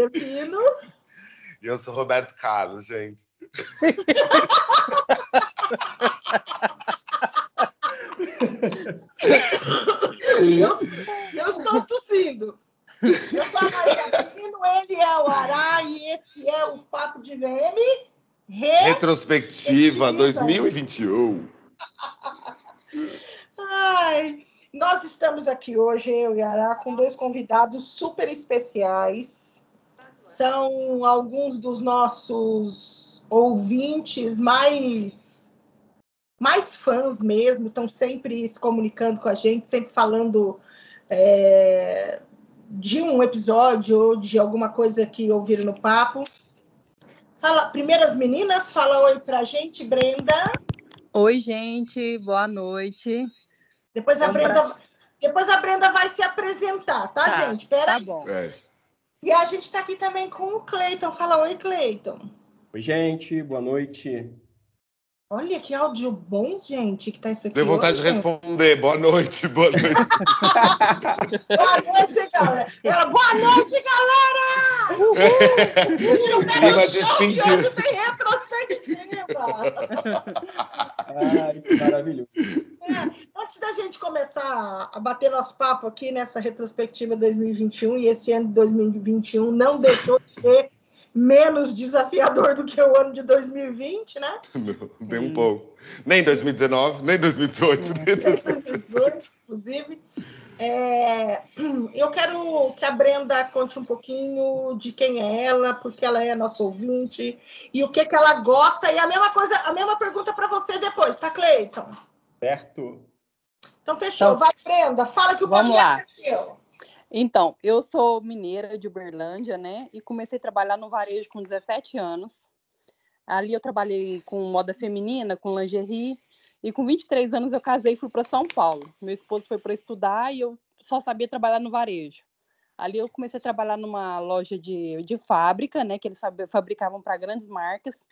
Márcia Pino. E eu sou Roberto Carlos, gente. eu, eu estou tossindo. Eu sou a Márcia Pino, ele é o Ará e esse é o Papo de VM. Retrospectiva 2021. Ai, nós estamos aqui hoje, eu e Ará, com dois convidados super especiais. São alguns dos nossos ouvintes mais mais fãs mesmo, estão sempre se comunicando com a gente, sempre falando é, de um episódio ou de alguma coisa que ouviram no papo. Fala, primeiras meninas, fala oi pra gente, Brenda. Oi, gente, boa noite. Depois a, é Brenda, pra... depois a Brenda vai se apresentar, tá, tá gente? Pera tá aí. bom. É. E a gente está aqui também com o Cleiton. Fala oi, Cleiton. Oi, gente, boa noite. Olha que áudio bom, gente, que tá isso aqui. Deu vontade hoje. de responder. Boa noite, boa noite. boa noite, galera. Ela, boa noite, galera! Uhul! O pé do chão que hoje tem retrospectiva. Ai, que maravilhoso. É, antes da gente começar a bater nosso papo aqui nessa retrospectiva 2021, e esse ano de 2021 não deixou de ser menos desafiador do que o ano de 2020, né? Não, nem um pouco. Nem 2019, nem 2018, nem 2018, inclusive. É, eu quero que a Brenda conte um pouquinho de quem é ela, porque ela é nossa ouvinte e o que, que ela gosta. E a mesma coisa, a mesma pergunta para você depois, tá, Cleiton? Certo. Então fechou. Então, Vai, Brenda, fala que o podcast é seu. Então, eu sou mineira de Uberlândia, né? E comecei a trabalhar no varejo com 17 anos. Ali eu trabalhei com moda feminina, com lingerie. E com 23 anos eu casei e fui para São Paulo. Meu esposo foi para estudar e eu só sabia trabalhar no varejo. Ali eu comecei a trabalhar numa loja de, de fábrica, né? Que eles fabricavam para grandes marcas.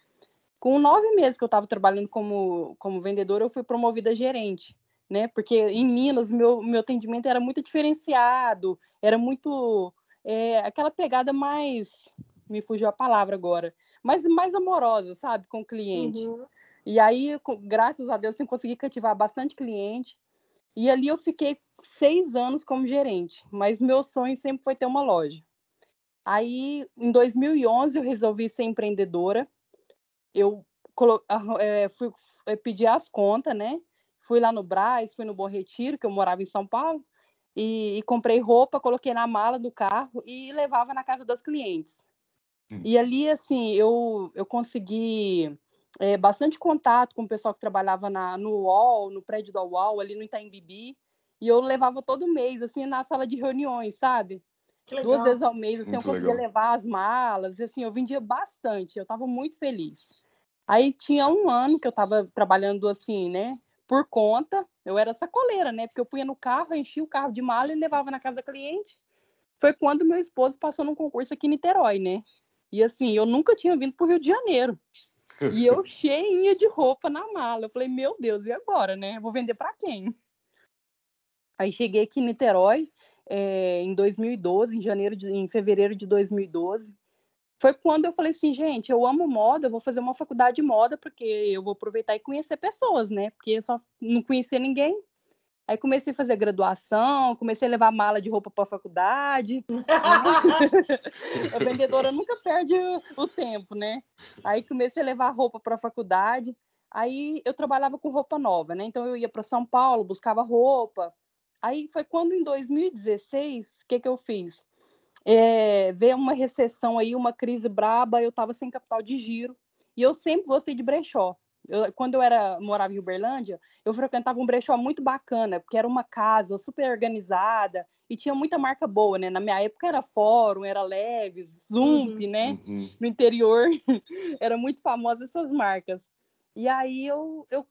Com nove meses que eu estava trabalhando como, como vendedora, eu fui promovida a gerente né? Porque em Minas meu meu atendimento era muito diferenciado, era muito é, aquela pegada mais me fugiu a palavra agora, mas mais amorosa, sabe, com o cliente. Uhum. E aí, graças a Deus, eu consegui cativar bastante cliente. E ali eu fiquei seis anos como gerente, mas meu sonho sempre foi ter uma loja. Aí, em 2011, eu resolvi ser empreendedora. Eu é, fui é, pedir as contas, né? fui lá no Braz, fui no Bom Retiro, que eu morava em São Paulo, e, e comprei roupa, coloquei na mala do carro e levava na casa das clientes. Hum. E ali, assim, eu, eu consegui é, bastante contato com o pessoal que trabalhava na, no UOL, no prédio da UOL, ali no Itaim Bibi, e eu levava todo mês, assim, na sala de reuniões, sabe? Duas vezes ao mês, assim, muito eu conseguia legal. levar as malas, e assim, eu vendia bastante, eu estava muito feliz. Aí tinha um ano que eu estava trabalhando assim, né? por conta. Eu era sacoleira, né? Porque eu punha no carro, enchia o carro de mala e levava na casa da cliente. Foi quando meu esposo passou num concurso aqui em Niterói, né? E assim, eu nunca tinha vindo para o Rio de Janeiro. E eu cheinha de roupa na mala. Eu falei, meu Deus, e agora, né? Vou vender para quem? Aí cheguei aqui em Niterói é, em 2012, em janeiro, de, em fevereiro de 2012 foi quando eu falei assim, gente, eu amo moda, eu vou fazer uma faculdade de moda, porque eu vou aproveitar e conhecer pessoas, né? Porque eu só não conhecia ninguém. Aí comecei a fazer graduação, comecei a levar mala de roupa para a faculdade. a vendedora nunca perde o tempo, né? Aí comecei a levar roupa para a faculdade. Aí eu trabalhava com roupa nova, né? Então eu ia para São Paulo, buscava roupa. Aí foi quando em 2016, o que que eu fiz? É, ver uma recessão aí, uma crise braba, eu estava sem capital de giro. E eu sempre gostei de brechó. Eu, quando eu era morava em Uberlândia, eu frequentava um brechó muito bacana, porque era uma casa super organizada e tinha muita marca boa, né? Na minha época era Fórum, era Leves, Zump, uhum. né? Uhum. No interior era muito famosa essas marcas. E aí eu, eu,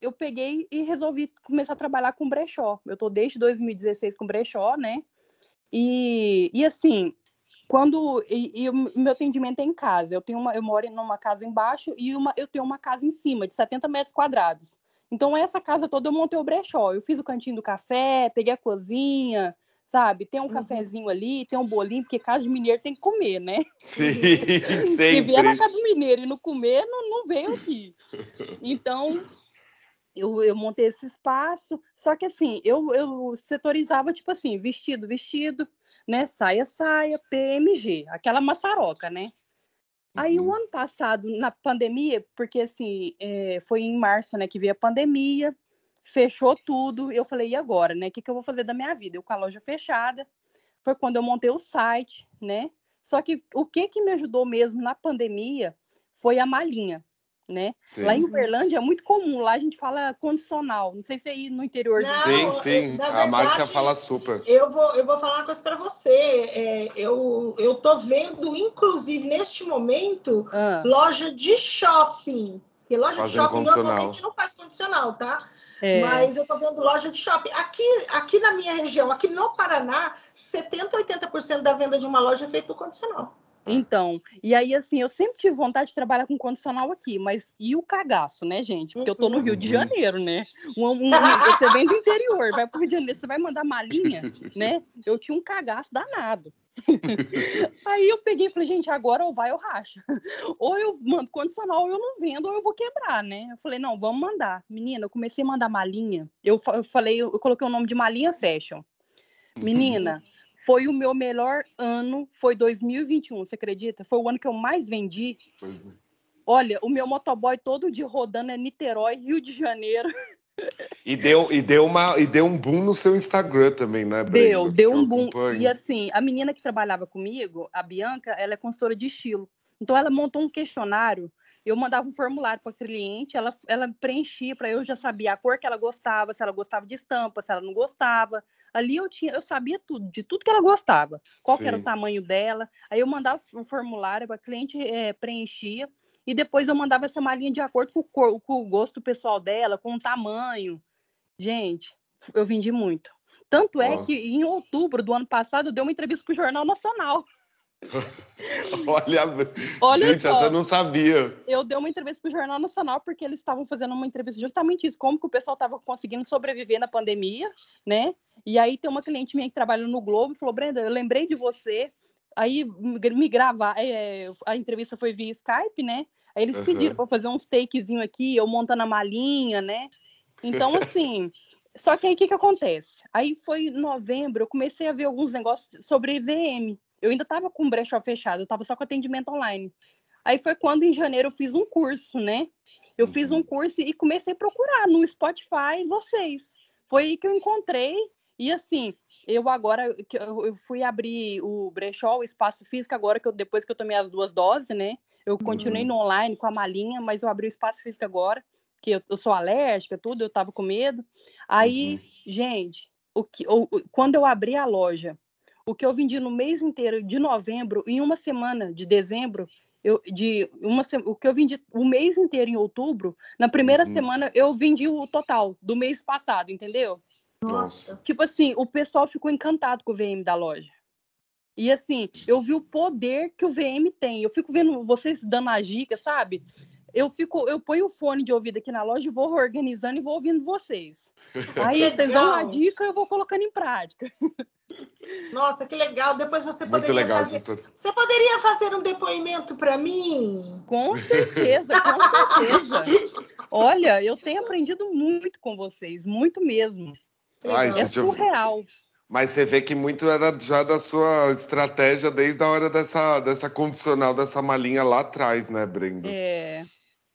eu peguei e resolvi começar a trabalhar com brechó. Eu tô desde 2016 com brechó, né? E, e assim, quando e, e, o meu atendimento é em casa. Eu tenho uma, eu moro numa casa embaixo e uma, eu tenho uma casa em cima de 70 metros quadrados. Então essa casa toda eu montei o brechó. Eu fiz o cantinho do café, peguei a cozinha, sabe? Tem um uhum. cafezinho ali, tem um bolinho, porque casa de mineiro tem que comer, né? Sim, sempre. Se vier na casa do mineiro e não comer, não, não veio aqui. Então, eu, eu montei esse espaço, só que assim, eu, eu setorizava, tipo assim, vestido, vestido, né? Saia, saia, PMG, aquela maçaroca, né? Aí o uhum. ano passado, na pandemia, porque assim, é, foi em março, né, que veio a pandemia, fechou tudo. Eu falei, e agora, né? O que, que eu vou fazer da minha vida? Eu com a loja fechada. Foi quando eu montei o site, né? Só que o que que me ajudou mesmo na pandemia foi a malinha, né? Sim. Lá em Uberlândia é muito comum, lá a gente fala condicional. Não sei se aí no interior. Não, sim, sim. a verdade, marca fala super. Eu vou, eu vou falar uma coisa para você. É, eu, eu tô vendo, inclusive neste momento, ah. loja de shopping. Porque loja Fazendo de shopping normalmente não faz condicional, tá? É. Mas eu estou vendo loja de shopping. Aqui, aqui na minha região, aqui no Paraná, 70%, 80% da venda de uma loja é feito por condicional. Então, e aí assim, eu sempre tive vontade de trabalhar com condicional aqui, mas e o cagaço, né, gente? Porque eu tô no Rio de uhum. Janeiro, né? Um, um, você vem do interior, vai pro Rio de Janeiro, você vai mandar malinha, né? Eu tinha um cagaço danado. Aí eu peguei e falei, gente, agora ou vai ou racha. Ou eu mando condicional, ou eu não vendo, ou eu vou quebrar, né? Eu falei, não, vamos mandar. Menina, eu comecei a mandar malinha. Eu, eu falei, eu coloquei o nome de malinha fashion. Menina, foi o meu melhor ano, foi 2021, você acredita? Foi o ano que eu mais vendi. Pois é. Olha, o meu motoboy todo dia rodando é Niterói, Rio de Janeiro. E deu, e, deu uma, e deu um boom no seu Instagram também, né, Brenda? Deu, deu um boom. E assim, a menina que trabalhava comigo, a Bianca, ela é consultora de estilo. Então ela montou um questionário, eu mandava um formulário para a cliente, ela, ela preenchia para eu já sabia a cor que ela gostava, se ela gostava de estampa, se ela não gostava. Ali eu tinha, eu sabia tudo, de tudo que ela gostava, qual era o tamanho dela. Aí eu mandava um formulário, a cliente é, preenchia e depois eu mandava essa malinha de acordo com o, cor, com o gosto pessoal dela, com o tamanho. Gente, eu vendi muito. Tanto é oh. que em outubro do ano passado eu dei uma entrevista para o Jornal Nacional. Olha, Olha gente, só, essa eu não sabia. Eu dei uma entrevista para o Jornal Nacional porque eles estavam fazendo uma entrevista justamente isso, como que o pessoal estava conseguindo sobreviver na pandemia, né? E aí tem uma cliente minha que trabalha no Globo e falou, Brenda, eu lembrei de você, Aí me gravar, é, a entrevista foi via Skype, né? Aí eles uhum. pediram para fazer uns takezinho aqui, eu montando a malinha, né? Então, assim, só que aí o que, que acontece? Aí foi em novembro, eu comecei a ver alguns negócios sobre EVM. Eu ainda estava com o brechó fechado, eu estava só com atendimento online. Aí foi quando em janeiro eu fiz um curso, né? Eu fiz um uhum. curso e comecei a procurar no Spotify vocês. Foi aí que eu encontrei. E assim, eu agora eu fui abrir o brechó, o espaço físico agora que eu, depois que eu tomei as duas doses, né? Eu continuei uhum. no online com a malinha, mas eu abri o espaço físico agora, que eu, eu sou alérgica, tudo, eu tava com medo. Aí, uhum. gente, o que, o, quando eu abri a loja, o que eu vendi no mês inteiro de novembro, em uma semana de dezembro, eu, de uma o que eu vendi o mês inteiro em outubro, na primeira uhum. semana eu vendi o total do mês passado, entendeu? Nossa. Tipo assim, o pessoal ficou encantado com o VM da loja. E assim, eu vi o poder que o VM tem. Eu fico vendo vocês dando a dica, sabe? Eu fico, eu ponho o fone de ouvido aqui na loja e vou organizando e vou ouvindo vocês. Aí vocês dão uma dica, eu vou colocando em prática. Nossa, que legal. Depois você poderia legal, fazer. Você poderia fazer um depoimento para mim? Com certeza, com certeza. Olha, eu tenho aprendido muito com vocês, muito mesmo. Ai, é gente, surreal. Eu... Mas você vê que muito era já da sua estratégia desde a hora dessa, dessa condicional, dessa malinha lá atrás, né, Brenda? É.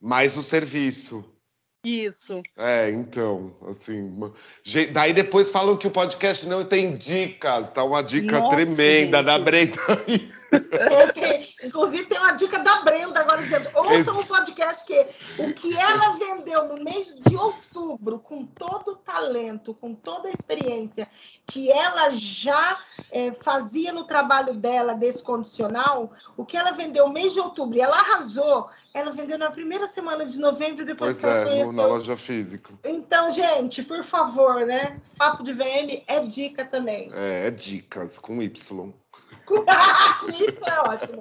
Mais o serviço. Isso. É, então, assim. Daí depois falam que o podcast não tem dicas, tá uma dica Nossa, tremenda gente. da Brenda. Inclusive, tem uma dica da Brenda agora dizendo: ouçam o um podcast que o que ela vendeu no mês de outubro, com todo o talento, com toda a experiência que ela já é, fazia no trabalho dela desse condicional, o que ela vendeu no mês de outubro, e ela arrasou, ela vendeu na primeira semana de novembro, depois pois que ela é, conheceu. Na loja física. Então, gente, por favor, né? Papo de VM é dica também. É, é dicas com Y. Isso é ótimo.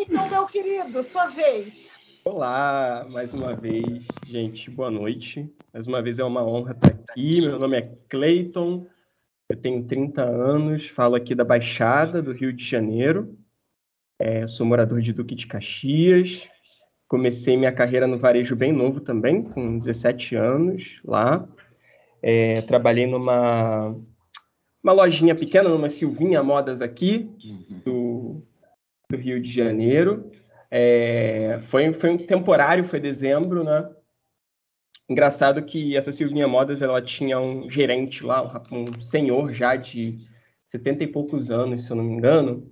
Então, meu querido, sua vez. Olá, mais uma vez, gente, boa noite. Mais uma vez é uma honra estar aqui. Meu nome é Clayton, eu tenho 30 anos, falo aqui da Baixada do Rio de Janeiro. É, sou morador de Duque de Caxias. Comecei minha carreira no varejo bem novo também, com 17 anos lá. É, trabalhei numa uma lojinha pequena, numa Silvinha Modas aqui, do, do Rio de Janeiro. É, foi, foi um temporário, foi dezembro, né? Engraçado que essa Silvinha Modas, ela tinha um gerente lá, um, um senhor já de 70 e poucos anos, se eu não me engano,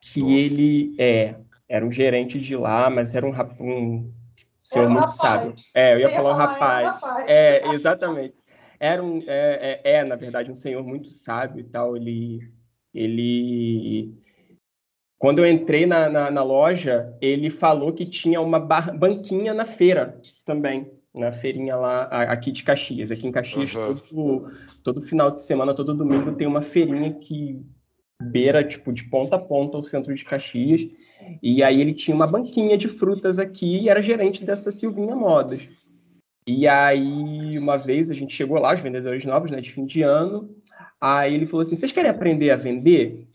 que Nossa. ele é, era um gerente de lá, mas era um, um senhor um muito rapaz. sábio. É, eu ia falar um rapaz. rapaz. É, exatamente. Era um, é, é, é, na verdade, um senhor muito sábio e tal. Ele, ele quando eu entrei na, na, na, loja, ele falou que tinha uma banquinha na feira também, na feirinha lá aqui de Caxias. Aqui em Caxias, uhum. todo, todo final de semana, todo domingo, tem uma feirinha que beira, tipo, de ponta a ponta o centro de Caxias. E aí ele tinha uma banquinha de frutas aqui e era gerente dessa Silvinha Modas. E aí, uma vez, a gente chegou lá, os vendedores novos, né, de fim de ano, aí ele falou assim, vocês querem aprender a vender?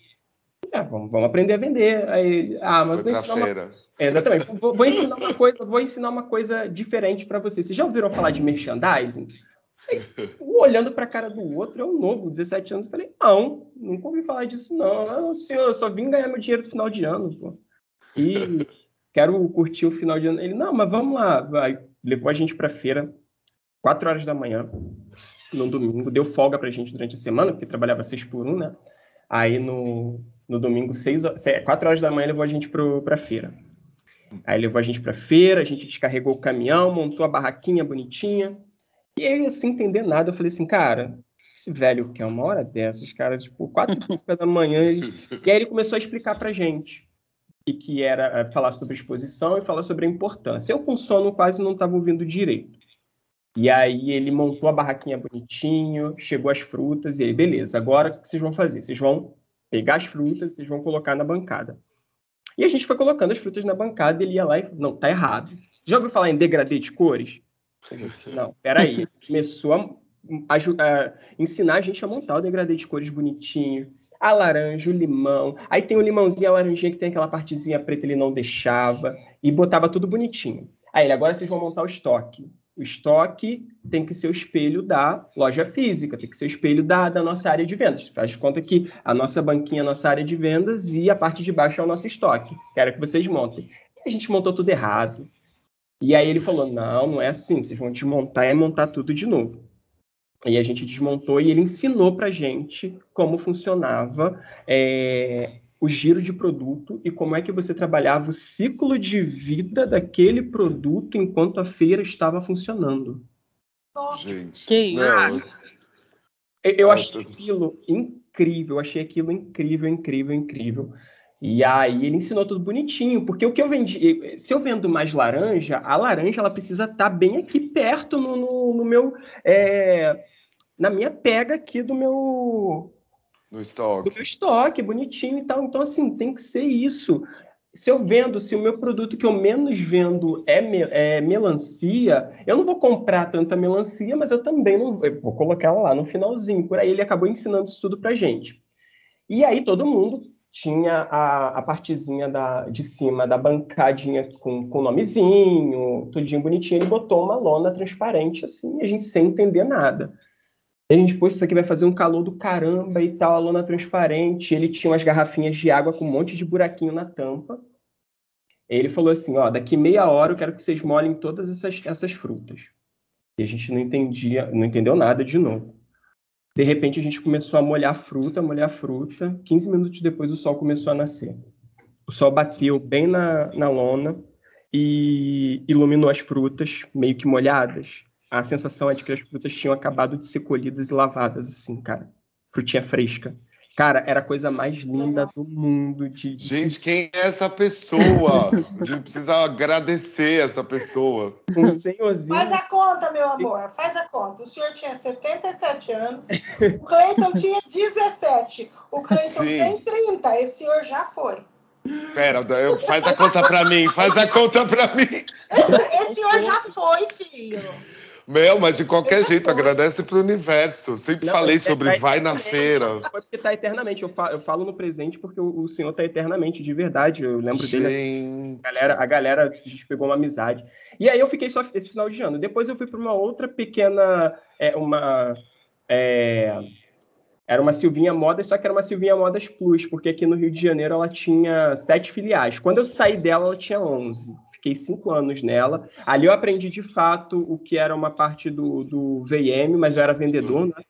É, vamos, vamos aprender a vender. Aí, ah, mas vou ensinar feira. uma... É, exatamente. Vou, vou, ensinar uma coisa, vou ensinar uma coisa diferente para vocês. Vocês já ouviram falar de merchandising? Aí, um olhando para a cara do outro, eu novo, 17 anos, falei, não, nunca ouvi falar disso, não. Eu, senhor, eu só vim ganhar meu dinheiro no final de ano, pô. E quero curtir o final de ano. Ele, não, mas vamos lá. Vai. Levou a gente para feira, 4 horas da manhã, no domingo. Deu folga para a gente durante a semana, porque trabalhava 6 por 1, né? Aí no, no domingo, 6, 4 horas da manhã, levou a gente para feira. Aí levou a gente para a feira, a gente descarregou o caminhão, montou a barraquinha bonitinha. E aí, sem entender nada, eu falei assim, cara, esse velho quer uma hora dessas, cara, tipo, quatro da manhã. E aí ele começou a explicar pra gente e que era é, falar sobre exposição e falar sobre a importância. Eu com sono quase não estava ouvindo direito. E aí ele montou a barraquinha bonitinho, chegou as frutas e ele, beleza, agora o que vocês vão fazer? Vocês vão pegar as frutas, vocês vão colocar na bancada. E a gente foi colocando as frutas na bancada e ele ia lá e não, tá errado. Você já ouviu falar em degradê de cores? Não, peraí. Começou a, a, a, ensinar a gente a montar o degradê de cores bonitinho. A laranja, o limão. Aí tem o limãozinho, a laranjinha que tem aquela partezinha preta, ele não deixava. E botava tudo bonitinho. Aí ele, agora vocês vão montar o estoque. O estoque tem que ser o espelho da loja física, tem que ser o espelho da, da nossa área de vendas. Faz conta que a nossa banquinha é a nossa área de vendas e a parte de baixo é o nosso estoque. Quero que vocês montem. E a gente montou tudo errado. E aí ele falou: não, não é assim, vocês vão desmontar e montar tudo de novo. E a gente desmontou e ele ensinou para gente como funcionava é, o giro de produto e como é que você trabalhava o ciclo de vida daquele produto enquanto a feira estava funcionando. Nossa, Gente, que isso? Eu achei aquilo incrível, achei aquilo incrível, incrível, incrível. E aí ele ensinou tudo bonitinho, porque o que eu vendi, se eu vendo mais laranja, a laranja ela precisa estar tá bem aqui perto no, no, no meu, é, na minha pega aqui do meu no estoque. Do meu estoque, bonitinho e tal. Então, assim, tem que ser isso. Se eu vendo, se o meu produto que eu menos vendo é, me, é melancia, eu não vou comprar tanta melancia, mas eu também não eu vou colocar ela lá no finalzinho. Por aí ele acabou ensinando isso tudo pra gente. E aí todo mundo tinha a, a partezinha da, de cima da bancadinha com o nomezinho, tudinho bonitinho. Ele botou uma lona transparente assim, a gente sem entender nada. A gente, pô, isso aqui vai fazer um calor do caramba e tal, a lona transparente. Ele tinha umas garrafinhas de água com um monte de buraquinho na tampa. Ele falou assim, ó, daqui meia hora eu quero que vocês molhem todas essas, essas frutas. E a gente não entendia, não entendeu nada de novo. De repente a gente começou a molhar a fruta, molhar a fruta. 15 minutos depois o sol começou a nascer. O sol bateu bem na, na lona e iluminou as frutas meio que molhadas a sensação é de que as frutas tinham acabado de ser colhidas e lavadas, assim, cara. Frutinha fresca. Cara, era a coisa mais linda do mundo. De, de gente, quem é essa pessoa? a gente precisa agradecer essa pessoa. Um senhorzinho. Faz a conta, meu amor, faz a conta. O senhor tinha 77 anos, o Cleiton tinha 17, o Cleiton tem 30, esse senhor já foi. Pera, faz a conta pra mim, faz a conta pra mim. Esse senhor já foi, filho. Meu, mas de qualquer jeito, agradece pro universo. Sempre não, falei é, sobre vai na feira. Foi porque tá eternamente. Eu falo, eu falo no presente porque o, o, senhor tá eternamente, de verdade. Eu lembro gente. dele. A galera, a galera, a gente pegou uma amizade. E aí eu fiquei só esse final de ano. Depois eu fui para uma outra pequena. É, uma. É, era uma Silvinha Modas, só que era uma Silvinha Modas Plus, porque aqui no Rio de Janeiro ela tinha sete filiais. Quando eu saí dela, ela tinha onze fiquei cinco anos nela. Ali eu aprendi de fato o que era uma parte do, do VM, mas eu era vendedor, né?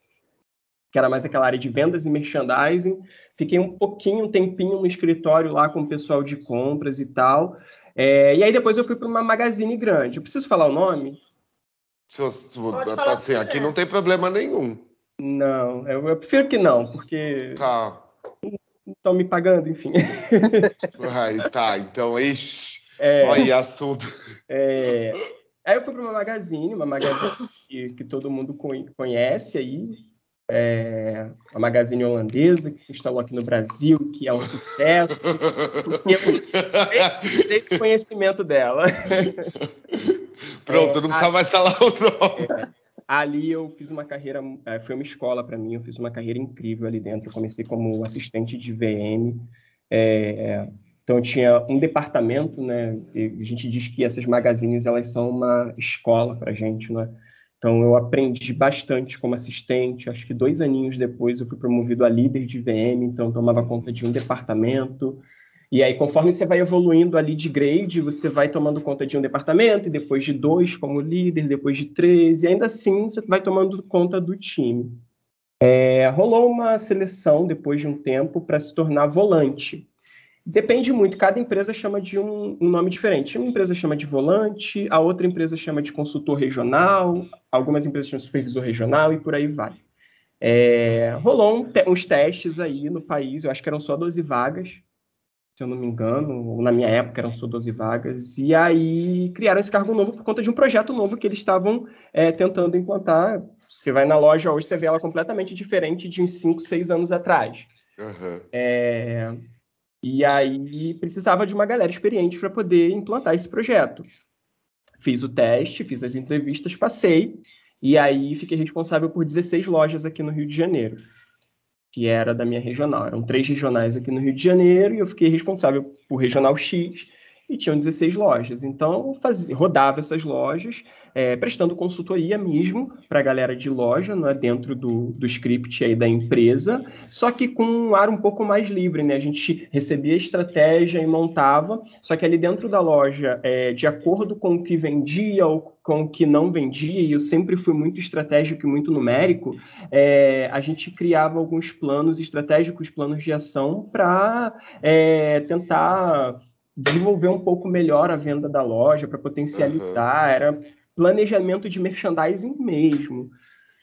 que era mais aquela área de vendas e merchandising. Fiquei um pouquinho, um tempinho no escritório lá com o pessoal de compras e tal. É, e aí depois eu fui para uma magazine grande. Eu preciso falar o nome? Se, se, assim, aqui não tem problema nenhum. Não, eu, eu, prefiro que não, porque. Tá. Estão me pagando, enfim. Ai, tá, então, ixi. É, Olha assunto. É, aí eu fui para uma magazine, uma magazine que, que todo mundo conhece aí, é, uma magazine holandesa que se instalou aqui no Brasil, que é um sucesso. eu sei conhecimento dela. Pronto, é, não precisa mais falar o nome. É, ali eu fiz uma carreira, é, foi uma escola para mim, eu fiz uma carreira incrível ali dentro. Eu comecei como assistente de VM. É, então tinha um departamento, né? a gente diz que essas magazines elas são uma escola para a gente, né? Então eu aprendi bastante como assistente. Acho que dois aninhos depois eu fui promovido a líder de VM, então tomava conta de um departamento. E aí, conforme você vai evoluindo ali de grade, você vai tomando conta de um departamento, e depois de dois como líder, depois de três, e ainda assim você vai tomando conta do time. É, rolou uma seleção depois de um tempo para se tornar volante. Depende muito, cada empresa chama de um, um, nome diferente. Uma empresa chama de volante, a outra empresa chama de consultor regional, algumas empresas chamam de supervisor regional e por aí vai. É, rolou um te uns testes aí no país, eu acho que eram só 12 vagas, se eu não me engano, na minha época eram só 12 vagas, e aí criaram esse cargo novo por conta de um projeto novo que eles estavam é, tentando implantar. Você vai na loja hoje, você vê ela completamente diferente de uns 5, 6 anos atrás. Uhum. É, e aí precisava de uma galera experiente para poder implantar esse projeto. Fiz o teste, fiz as entrevistas, passei, e aí fiquei responsável por 16 lojas aqui no Rio de Janeiro, que era da minha regional. Eram três regionais aqui no Rio de Janeiro, e eu fiquei responsável por regional X, e tinham 16 lojas. Então, fazia, rodava essas lojas, é, prestando consultoria mesmo para a galera de loja, é dentro do, do script aí da empresa, só que com um ar um pouco mais livre. Né? A gente recebia a estratégia e montava, só que ali dentro da loja, é, de acordo com o que vendia ou com o que não vendia, e eu sempre fui muito estratégico e muito numérico, é, a gente criava alguns planos estratégicos, planos de ação para é, tentar desenvolver um pouco melhor a venda da loja, para potencializar, uhum. era planejamento de merchandising mesmo.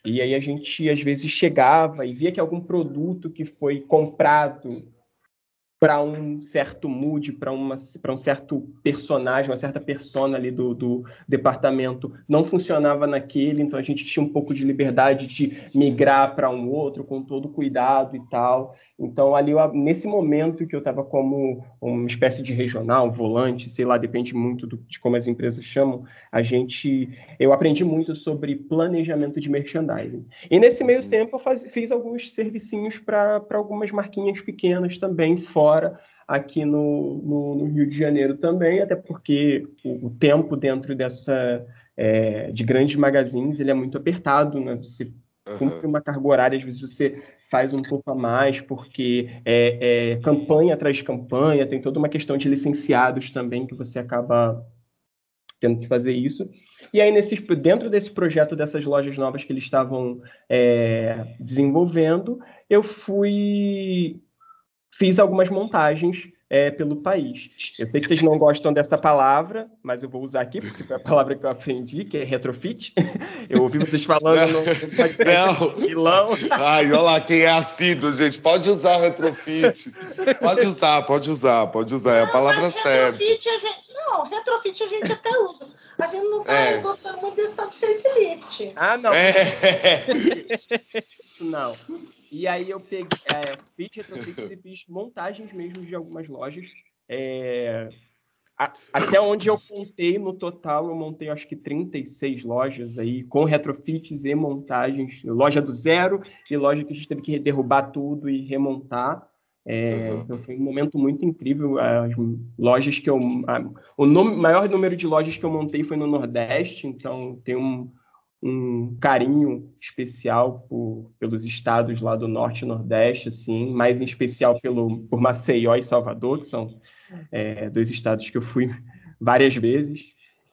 E aí a gente às vezes chegava e via que algum produto que foi comprado para um certo mood, para um certo personagem, uma certa persona ali do, do departamento, não funcionava naquele, então a gente tinha um pouco de liberdade de migrar para um outro com todo cuidado e tal. Então, ali, eu, nesse momento que eu estava como uma espécie de regional, um volante, sei lá, depende muito do, de como as empresas chamam, a gente, eu aprendi muito sobre planejamento de merchandising. E nesse meio uhum. tempo eu faz, fiz alguns servicinhos para algumas marquinhas pequenas também, fora fora, aqui no, no, no, Rio de Janeiro também, até porque o, o tempo dentro dessa é, de grandes magazines ele é muito apertado, né? Você uhum. cumpre uma carga horária, às vezes você faz um pouco a mais, porque é, é, campanha atrás de campanha, tem toda uma questão de licenciados também que você acaba tendo que fazer isso. E aí, nesse, dentro desse projeto dessas lojas novas que eles estavam é, desenvolvendo, eu fui fiz algumas montagens é, pelo país. Eu sei que vocês não gostam dessa palavra, mas eu vou usar aqui, porque foi a palavra que eu aprendi, que é retrofit. Eu ouvi vocês falando no, no podcast Milão. Ai, olha lá quem é assíduo, gente. Pode usar retrofit. Pode usar, pode usar, pode usar. É a palavra certa. Retrofit a gente... Não, retrofit a gente até usa. A gente não tá é. gostando muito desse tal de facelift. Ah, não. É. Não. E aí eu peguei, é, fiz retrofits e fiz montagens mesmo de algumas lojas. É, a, até onde eu contei no total, eu montei acho que 36 lojas aí, com retrofits e montagens. Loja do zero e loja que a gente teve que derrubar tudo e remontar. É, uhum. Então foi um momento muito incrível. As lojas que eu. A, o nome, maior número de lojas que eu montei foi no Nordeste, então tem um, um carinho especial por, pelos estados lá do norte e nordeste, assim, mais em especial pelo, por Maceió e Salvador, que são é, dois estados que eu fui várias vezes.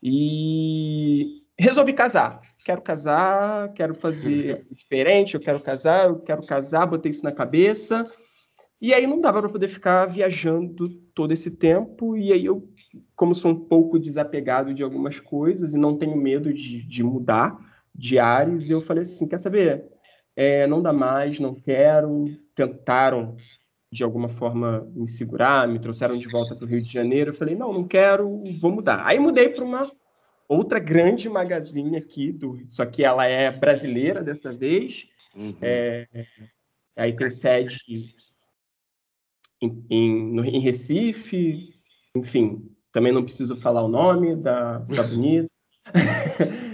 E resolvi casar. Quero casar, quero fazer diferente, eu quero casar, eu quero casar, botei isso na cabeça. E aí não dava para poder ficar viajando todo esse tempo. E aí eu, como sou um pouco desapegado de algumas coisas e não tenho medo de, de mudar, diários, e eu falei assim, quer saber? É, não dá mais, não quero. Tentaram, de alguma forma, me segurar, me trouxeram de volta para o Rio de Janeiro. Eu falei, não, não quero, vou mudar. Aí mudei para uma outra grande magazine aqui, do, só que ela é brasileira dessa vez. Uhum. É, aí tem sede em, em, no, em Recife, enfim, também não preciso falar o nome da, da bonita.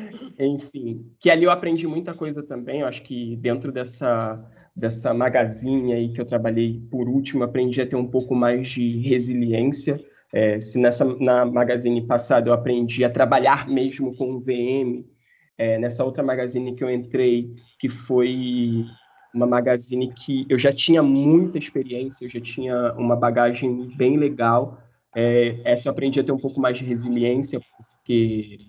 Enfim, que ali eu aprendi muita coisa também. Eu acho que dentro dessa dessa magazine aí que eu trabalhei por último, aprendi a ter um pouco mais de resiliência. É, se nessa na magazine passada eu aprendi a trabalhar mesmo com VM, é, nessa outra magazine que eu entrei, que foi uma magazine que eu já tinha muita experiência, eu já tinha uma bagagem bem legal. É, essa eu aprendi a ter um pouco mais de resiliência, porque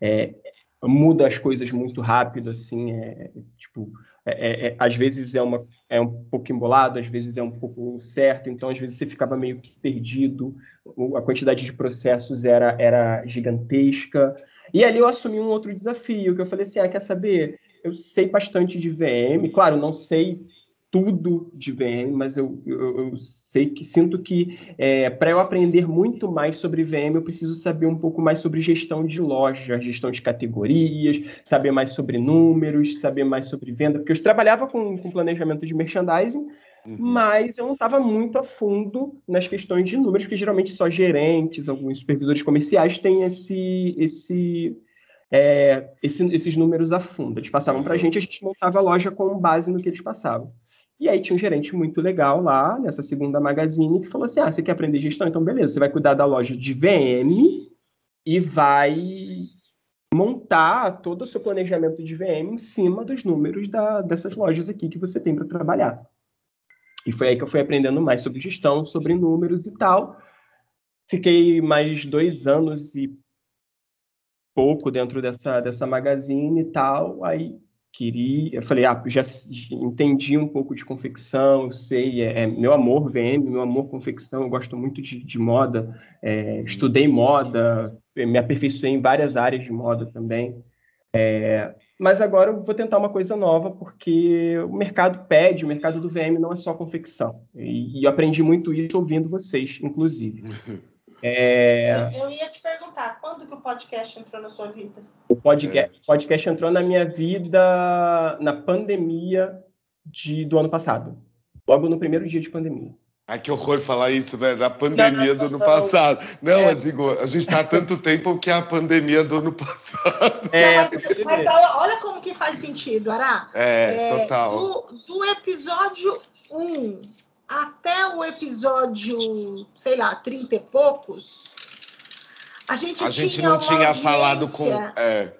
é, muda as coisas muito rápido, assim, é, tipo, é, é, é, às vezes é, uma, é um pouco embolado, às vezes é um pouco certo, então às vezes você ficava meio que perdido, a quantidade de processos era, era gigantesca, e ali eu assumi um outro desafio, que eu falei assim, ah, quer saber, eu sei bastante de VM, claro, não sei tudo de VM, mas eu, eu, eu sei que sinto que é, para eu aprender muito mais sobre VM, eu preciso saber um pouco mais sobre gestão de loja, gestão de categorias, saber mais sobre números, saber mais sobre venda, porque eu trabalhava com, com planejamento de merchandising, uhum. mas eu não estava muito a fundo nas questões de números, porque geralmente só gerentes, alguns supervisores comerciais têm esse, esse é, esse, esses números a fundo. Eles passavam para a gente, a gente montava a loja com base no que eles passavam. E aí tinha um gerente muito legal lá, nessa segunda magazine, que falou assim: ah, você quer aprender gestão? Então, beleza, você vai cuidar da loja de VM e vai montar todo o seu planejamento de VM em cima dos números da, dessas lojas aqui que você tem para trabalhar. E foi aí que eu fui aprendendo mais sobre gestão, sobre números e tal. Fiquei mais dois anos e pouco dentro dessa, dessa magazine e tal. Aí queria, eu falei, ah, já entendi um pouco de confecção, eu sei, é, é meu amor VM, meu amor confecção, eu gosto muito de, de moda, é, estudei moda, me aperfeiçoei em várias áreas de moda também, é, mas agora eu vou tentar uma coisa nova, porque o mercado pede, o mercado do VM não é só confecção, e, e eu aprendi muito isso ouvindo vocês, inclusive. É... Eu, ia te perguntar, quando que o podcast entrou na sua vida? O podcast, é. podcast entrou na minha vida na pandemia de, do ano passado. Logo no primeiro dia de pandemia. Ai, que horror falar isso, né? Na pandemia do ano passado. Não, é. eu digo, a gente está há tanto tempo que é a pandemia do ano passado. É, Não, mas, mas olha, olha, como que faz sentido, Ará. É, é total. Do, do episódio 1 até o episódio, sei lá, 30 e poucos, a gente, a gente não tinha falado com. É.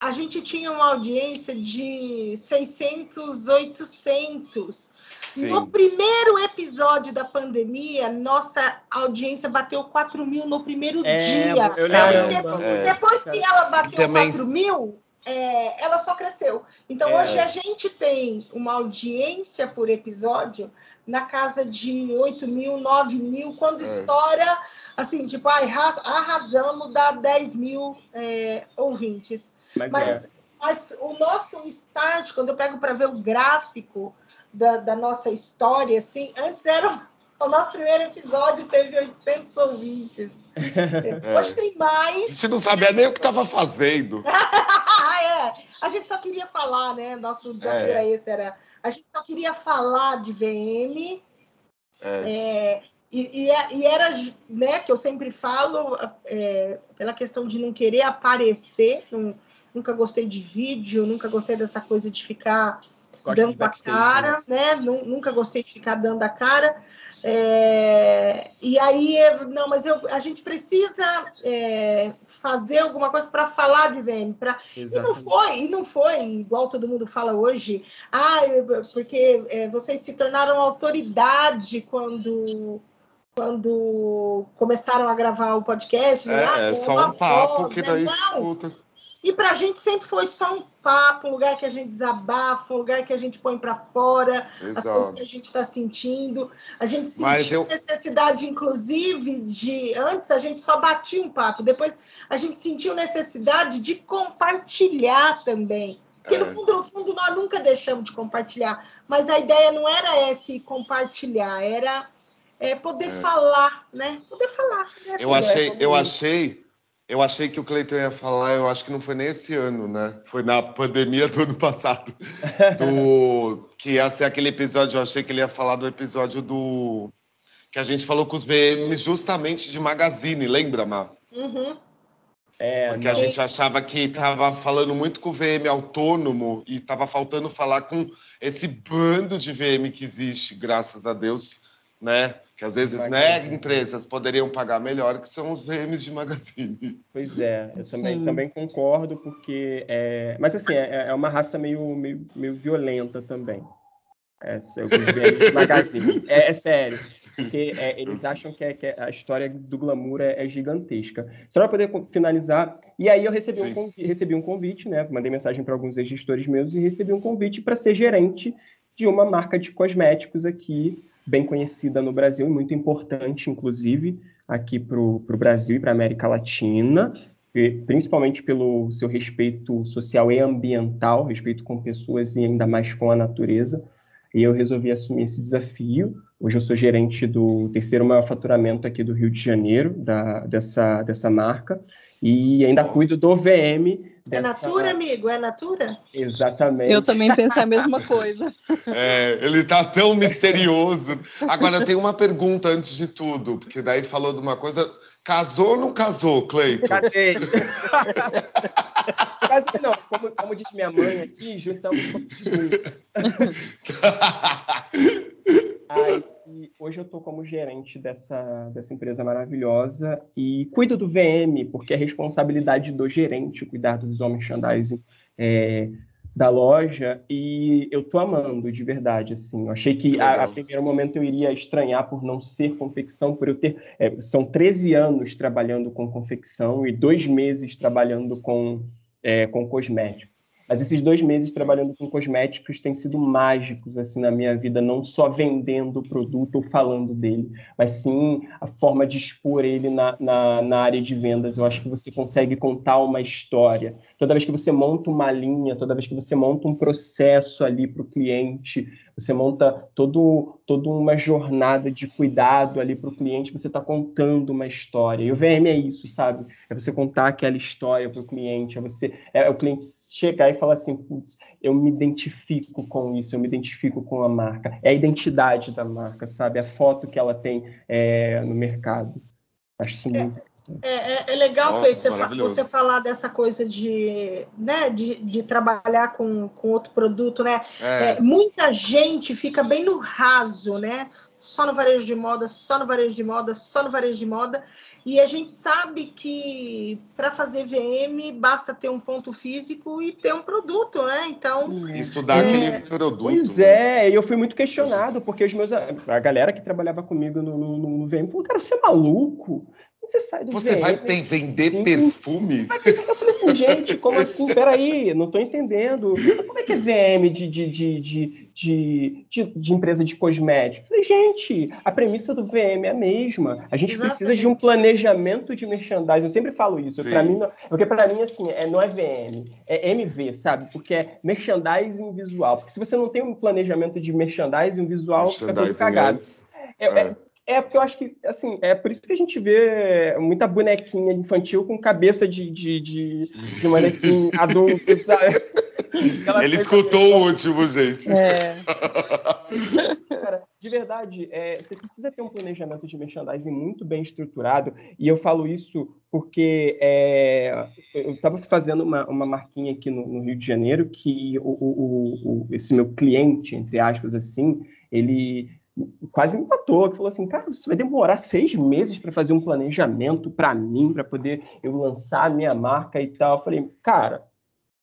A gente tinha uma audiência de 600, 800. Sim. No primeiro episódio da pandemia, nossa audiência bateu 4 mil no primeiro é, dia. Eu lembro. E depois, é. depois que ela bateu Também... 4 mil, é, ela só cresceu. Então, É. hoje a gente tem uma audiência por episódio na casa de 8 mil, 9 mil, quando É. estoura, assim, tipo, arras- arrasamos, dá 10 mil é, ouvintes. Mas, Mas, é, mas o nosso start, quando eu pego para ver o gráfico da, da nossa história, assim, antes era o nosso primeiro episódio teve 800 ouvintes. É. Hoje tem A mais. gente não sabia nem o que estava fazendo. Ah, é. A gente só queria falar, né? Nosso desafio É. era esse, era. A gente só queria falar de VM. É. é, e, e é- e era, né, que eu sempre falo, é, pela questão de não querer aparecer, não- nunca gostei de vídeo, nunca gostei dessa coisa de ficar gosto de dando a cara, né? Nu- Nunca gostei de ficar dando a cara. É, E aí, não, mas eu, a gente precisa é, fazer alguma coisa para falar de VM. Pra... E não foi, e não foi igual todo mundo fala hoje. Ah, porque é, vocês se tornaram autoridade quando quando começaram a gravar o podcast. né? Ah, É, é tem só um papo voz, que né? daí Não, escuta. E pra gente sempre foi só um papo, um lugar que a gente desabafa, um lugar que a gente põe pra fora as coisas Exato. que a gente está sentindo. A gente sentiu eu- necessidade, inclusive, de. Antes a gente só batia um papo, depois a gente sentiu necessidade de compartilhar também. Porque, no É. fundo, no fundo, nós nunca deixamos de compartilhar. Mas a ideia não era esse compartilhar, era é, poder É. falar, né? Poder falar. Essa Eu achei, eu achei, eu achei que o Cleiton ia falar, eu acho que não foi nem esse ano, né? Foi na pandemia do ano passado. Do, que ia ser aquele episódio, eu achei que ele ia falar do episódio do. Que a gente falou com os VM justamente de magazine, lembra, Mar? Uhum. É, Porque não, a gente achava que estava falando muito com o VM autônomo e estava faltando falar com esse bando de VM que existe, graças a Deus, né? Que às vezes, né, empresas poderiam pagar melhor, que são os VMs de magazine. Pois é, eu também, Sim. também concordo, porque. É... Mas assim, é, é uma raça meio, meio, meio violenta também. Essa, eu vi de magazine. É, é sério. Porque é, eles acham que, é- que a história do glamour é, é gigantesca. Só para poder finalizar. E aí eu recebi, um, Sim. convi- recebi um convite, né? Mandei mensagem para alguns ex-gestores meus e recebi um convite para ser gerente de uma marca de cosméticos aqui, bem conhecida no Brasil e muito importante, inclusive, aqui para o Brasil e para a América Latina, principalmente pelo seu respeito social e ambiental, respeito com pessoas e ainda mais com a natureza. E eu resolvi assumir esse desafio. Hoje eu sou gerente do terceiro maior faturamento aqui do Rio de Janeiro, da, dessa, dessa marca, e ainda cuido do VM. É dessa- Natura, amigo? É Natura? Exatamente. Eu também pensei a mesma coisa. É, ele tá tão misterioso. Agora, eu tenho uma pergunta antes de tudo, porque daí falou de uma coisa. Casou ou não casou, Cleiton? Casei. Casei, não. Como, como diz minha mãe aqui, juntamos todos de muito. Hoje eu estou como gerente dessa, dessa empresa maravilhosa e cuido do VM, porque é responsabilidade do gerente cuidar do visual merchandising é, da loja e eu tô amando de verdade, assim. Eu achei que a, a primeiro momento eu iria estranhar por não ser confecção, por eu ter... é, são 13 anos trabalhando com confecção e dois meses trabalhando com, é, com cosméticos. Mas esses dois meses trabalhando com cosméticos têm sido mágicos assim na minha vida, não só vendendo o produto ou falando dele, mas sim a forma de expor ele na, na, na área de vendas. Eu acho que você consegue contar uma história. Toda vez que você monta uma linha, toda vez que você monta um processo ali para o cliente, você monta todo, toda uma jornada de cuidado ali para o cliente, você está contando uma história. E o VM é isso, sabe? É você contar aquela história para o cliente, é você é o cliente chegar e falar assim, putz, eu me identifico com isso, eu me identifico com a marca. É a identidade da marca, sabe? A foto que ela tem é, no mercado. Acho isso É. muito É, é- é legal Nossa, você, fa- você falar dessa coisa de, né, de, de trabalhar com, com outro produto, né? É, É, muita gente fica bem no raso, né? Só no varejo de moda, só no varejo de moda, só no varejo de moda. E a gente sabe que para fazer VM basta ter um ponto físico e ter um produto, né? Então, estudar É. aquele produto. Pois né? é, e eu fui muito questionado, porque os meus, a galera que trabalhava comigo no, no, no VM falou, cara, você é maluco? Você sai do Você VM, vai vender sim. perfume? Eu falei assim, gente, como assim? Peraí, não tô entendendo. Como é que é VM de, de, de, de, de, de, de empresa de cosméticos? Eu falei, gente, a premissa do VM é a mesma. A gente precisa de um planejamento de merchandising. Eu sempre falo isso. Para mim, não- porque para mim, assim, é, não é VM, é MV, sabe? Porque é merchandising visual. Porque se você não tem um planejamento de merchandising visual, fica todo Merchandising cagado. antes. É, é- é porque eu acho que, assim, é por isso que a gente vê muita bonequinha infantil com cabeça de, de, de, de manequim adulto, sabe? Aquela Ele escutou o último, gente. É. Cara, de verdade, é, você precisa ter um planejamento de merchandising muito bem estruturado, e eu falo isso porque é, eu estava fazendo uma, uma marquinha aqui no, no Rio de Janeiro que o- o- o- esse meu cliente, entre aspas, assim, ele quase me matou, que falou assim, cara, você vai demorar seis meses para fazer um planejamento para mim, para poder eu lançar a minha marca e tal. Eu falei, cara,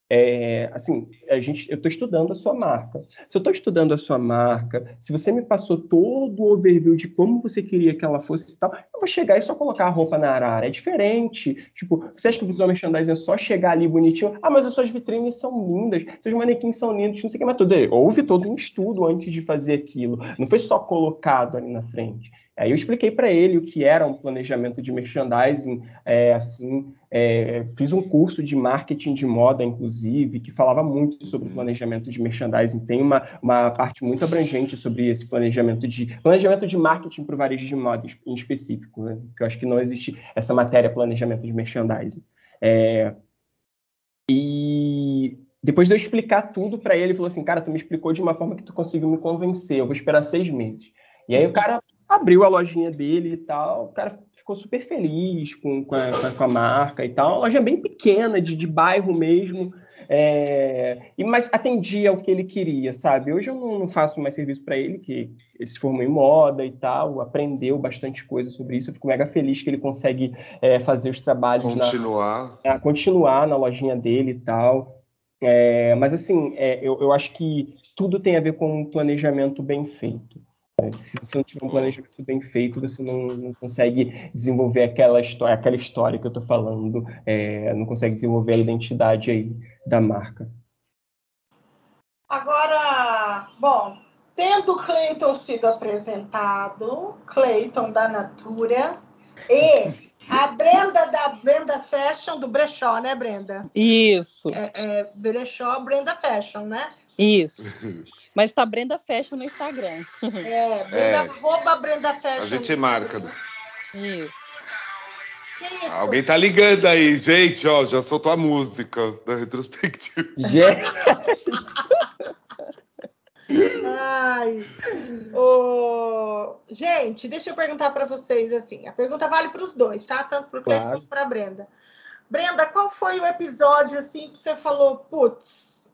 é, assim, a gente, eu estou estudando a sua marca. Se eu estou estudando a sua marca, se você me passou todo o overview de como você queria que ela fosse e tal, eu vou chegar e só colocar a roupa na arara. É diferente. Tipo, você acha que o visual merchandising é só chegar ali bonitinho? Ah, mas as suas vitrines são lindas, seus manequins são lindos, não sei o que, mas tudo. Houve todo um estudo antes de fazer aquilo. Não foi só colocado ali na frente. Aí eu expliquei para ele o que era um planejamento de merchandising, é, assim, é, fiz um curso de marketing de moda, inclusive, que falava muito sobre planejamento de merchandising. Tem uma, uma parte muito abrangente sobre esse planejamento de planejamento de marketing para o varejo de moda em específico, né? que eu acho que não existe essa matéria planejamento de merchandising. É, e depois de eu explicar tudo para ele, ele falou assim, cara, tu me explicou de uma forma que tu conseguiu me convencer, eu vou esperar seis meses. E aí o cara abriu a lojinha dele e tal, o cara ficou super feliz com, com, a, com a marca e tal, uma loja bem pequena, de, de bairro mesmo, é, e mas atendia ao que ele queria, sabe? Hoje eu não, não faço mais serviço para ele, que ele se formou em moda e tal, aprendeu bastante coisa sobre isso, eu fico mega feliz que ele consegue é, fazer os trabalhos na, Continuar. a continuar na lojinha dele e tal. É, mas assim, é, eu, eu acho que tudo tem a ver com um planejamento bem feito. Se você não tiver um planejamento bem feito, você não, não consegue desenvolver aquela história, aquela história que eu estou falando, é, não consegue desenvolver a identidade aí da marca. Agora, bom, tendo Cleiton sido apresentado, Cleiton da Natura, e a Brenda da Brenda Fashion, do Brechó, né, Brenda? Isso, É, é Brechó, Brenda Fashion, né? isso. Mas tá Brenda Fashion no Instagram. É, Brenda, É. Brenda Fashion. A gente marca. Isso. Isso? Alguém tá ligando aí, gente, ó, já soltou a música da retrospectiva. Gente, Ai. Ô, Gente, deixa eu perguntar para vocês assim. A pergunta vale para os dois, tá? Tanto para o Cleiton Claro. quanto para a Brenda. Brenda, qual foi o episódio assim que você falou, putz,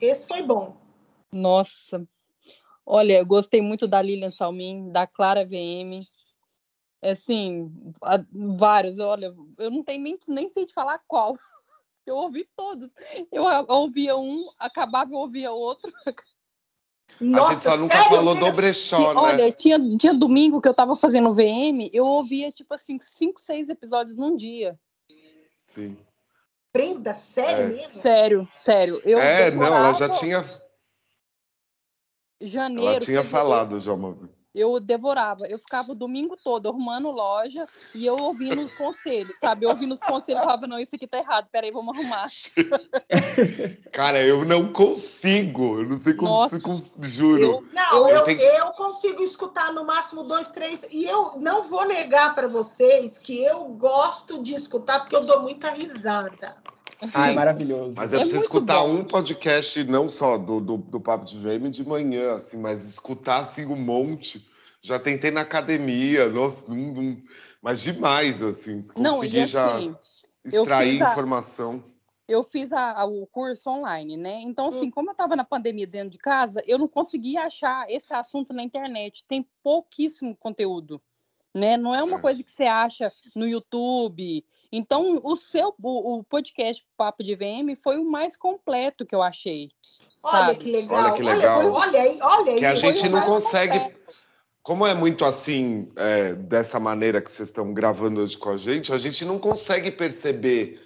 esse foi bom? Nossa. Olha, eu gostei muito da Lilian Salmin, da Clara VM. Assim, a- vários. Olha, eu não tenho nem, nem sei te falar qual. Eu ouvi todos. Eu a- ouvia um, acabava, eu ouvia outro. a gente só nunca sério falou do brechó, Tinha- né? Olha, tinha, tinha domingo que eu tava fazendo VM, eu ouvia, tipo assim, cinco, seis episódios num dia. Sim. Brenda, sério É. mesmo? Sério, sério. Eu é, não, ela já tinha, Janeiro. ela tinha fevereiro, falado já uma vez. Eu devorava. Eu ficava o domingo todo arrumando loja e eu ouvindo os conselhos, sabe? Eu ouvindo os conselhos e falava, não, isso aqui tá errado, peraí, vamos arrumar. Cara, eu não consigo. Eu não sei como Nossa. cons- juro. Eu, Não, Eu eu, tenho- eu consigo escutar no máximo dois, três, e eu não vou negar para vocês que eu gosto de escutar porque eu dou muita risada. Ai, maravilhoso. Mas é, É preciso escutar bom. um podcast, não só do, do, do Papo de VM de manhã, assim, mas escutar assim um monte. Já tentei na academia, nossa, não- não- mas demais, assim. não, Consegui e já assim, eu extrair fiz a- informação. eu fiz a- a- o curso online, né? Então, Hum. assim, como eu tava na pandemia dentro de casa, eu não conseguia achar esse assunto na internet. Tem pouquíssimo conteúdo, né? Não é uma É. coisa que você acha no YouTube. Então, o seu o, o podcast Papo de VM foi o mais completo que eu achei. Olha Sabe? que legal. Olha que legal. Olha, olha aí, olha aí. Que a gente não consegue completo. como é muito assim, é, dessa maneira que vocês estão gravando hoje com a gente, a gente não consegue perceber,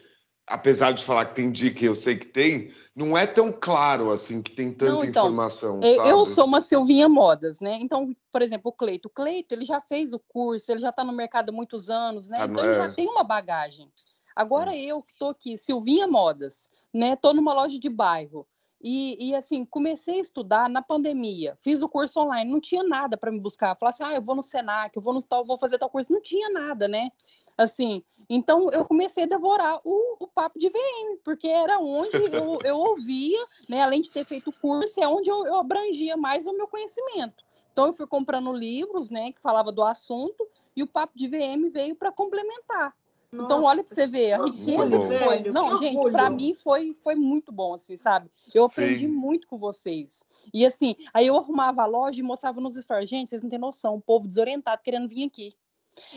apesar de falar que tem dica e eu sei que tem, não é tão claro assim que tem tanta não, então, informação. Sabe? Eu sou uma Silvinha Modas, né? Então, por exemplo, o Cleito. O Cleito, ele já fez o curso, ele já está no mercado há muitos anos, né? Tá então, ele já é. tem uma bagagem. Agora, hum. eu que estou aqui, Silvinha Modas, né? Estou numa loja de bairro. E, e, assim, comecei a estudar na pandemia, fiz o curso online, não tinha nada para me buscar. Falar assim, ah, eu vou no Senac, eu vou no tal, vou fazer tal curso. Não tinha nada, né? Assim, então eu comecei a devorar o, o papo de VM, porque era onde eu, eu ouvia, né? Além de ter feito o curso, é onde eu, eu abrangia mais o meu conhecimento. Então eu fui comprando livros, né, que falava do assunto, e o papo de VM veio para complementar. Nossa, então, olha para você ver a riqueza que foi. Velho, não, que gente, para mim foi, foi muito bom, assim, sabe? Eu aprendi Sim. muito com vocês. E assim, aí eu arrumava a loja e mostrava nos stories. Gente, vocês não têm noção, o povo desorientado querendo vir aqui.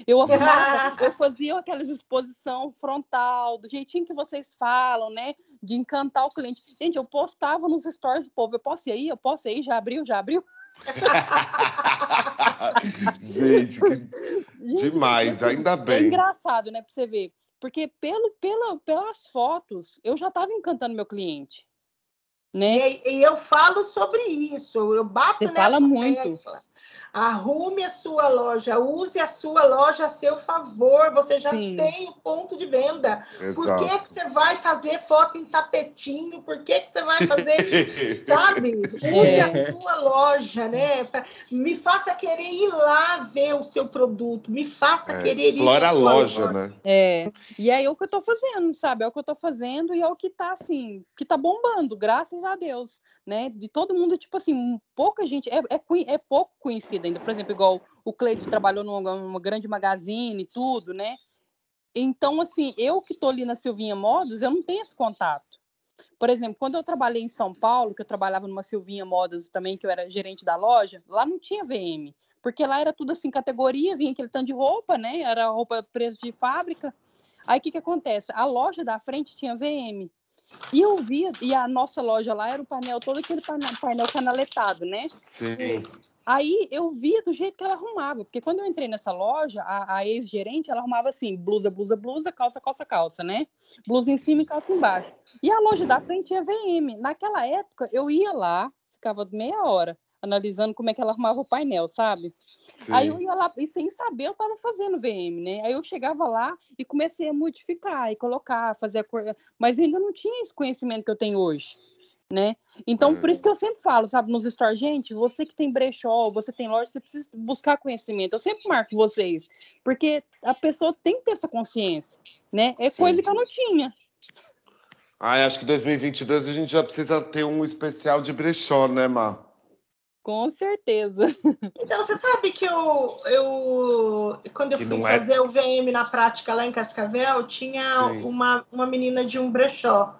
Eu arrumava, eu fazia aquelas exposição frontal, do jeitinho que vocês falam, né? De encantar o cliente. Gente, eu postava nos stories do povo, eu posso ir aí? Eu posso ir aí? Já abriu? Já abriu? Gente, Gente, demais, assim, ainda é bem. É engraçado, né, para você ver. Porque pelo, pela, pelas fotos, eu já estava encantando meu cliente. Né? E, e, eu falo sobre isso, eu bato Você nessa fala muito. Tecla. Arrume a sua loja, use a sua loja a seu favor. Você já Sim. tem o ponto de venda. Exato. Por que, que você vai fazer foto em tapetinho? Por que, que você vai fazer, sabe? Use é. a sua loja, né? Me faça querer ir lá ver o seu produto. Me faça é, querer ir. Explora a loja, né? É. E é o que eu tô fazendo, sabe? É o que eu tô fazendo e é o que tá assim, que tá bombando, graças a Deus, né? De todo mundo, tipo assim, pouca gente, é, é, é pouco conhecida Por exemplo, igual o Cleito trabalhou numa, numa grande magazine e tudo, né? Então, assim, eu que estou ali na Silvinha Modas, eu não tenho esse contato. Por exemplo, quando eu trabalhei em São Paulo, que eu trabalhava numa Silvinha Modas também, que eu era gerente da loja, lá não tinha VM, porque lá era tudo assim, categoria, vinha aquele tanto de roupa, né? Era roupa preço de fábrica. Aí o que, que acontece? A loja da frente tinha VM. E eu via, e a nossa loja lá era o painel, todo aquele painel, painel canaletado, né? Sim. Aí eu via do jeito que ela arrumava, porque quando eu entrei nessa loja, a, a ex-gerente, ela arrumava assim, blusa, blusa, blusa, calça, calça, calça, né? Blusa em cima e calça embaixo. E a loja da frente é VM. Naquela época, eu ia lá, ficava meia hora, analisando como é que ela arrumava o painel, sabe? Sim. Aí eu ia lá, e sem saber, eu estava fazendo VM, né? Aí eu chegava lá e comecei a modificar e colocar, fazer a cor, mas eu ainda não tinha esse conhecimento que eu tenho hoje né? Então, é. por isso que eu sempre falo, sabe, nos stores, gente, você que tem brechó, você tem loja, você precisa buscar conhecimento. Eu sempre marco vocês, porque a pessoa tem que ter essa consciência, né? É Sim. coisa que eu não tinha. Ah, acho que 2022 a gente já precisa ter um especial de brechó, né, Mar? Com certeza. Então, você sabe que eu, eu quando eu que fui é fazer é... o VM na prática lá em Cascavel, tinha uma, uma menina de um brechó.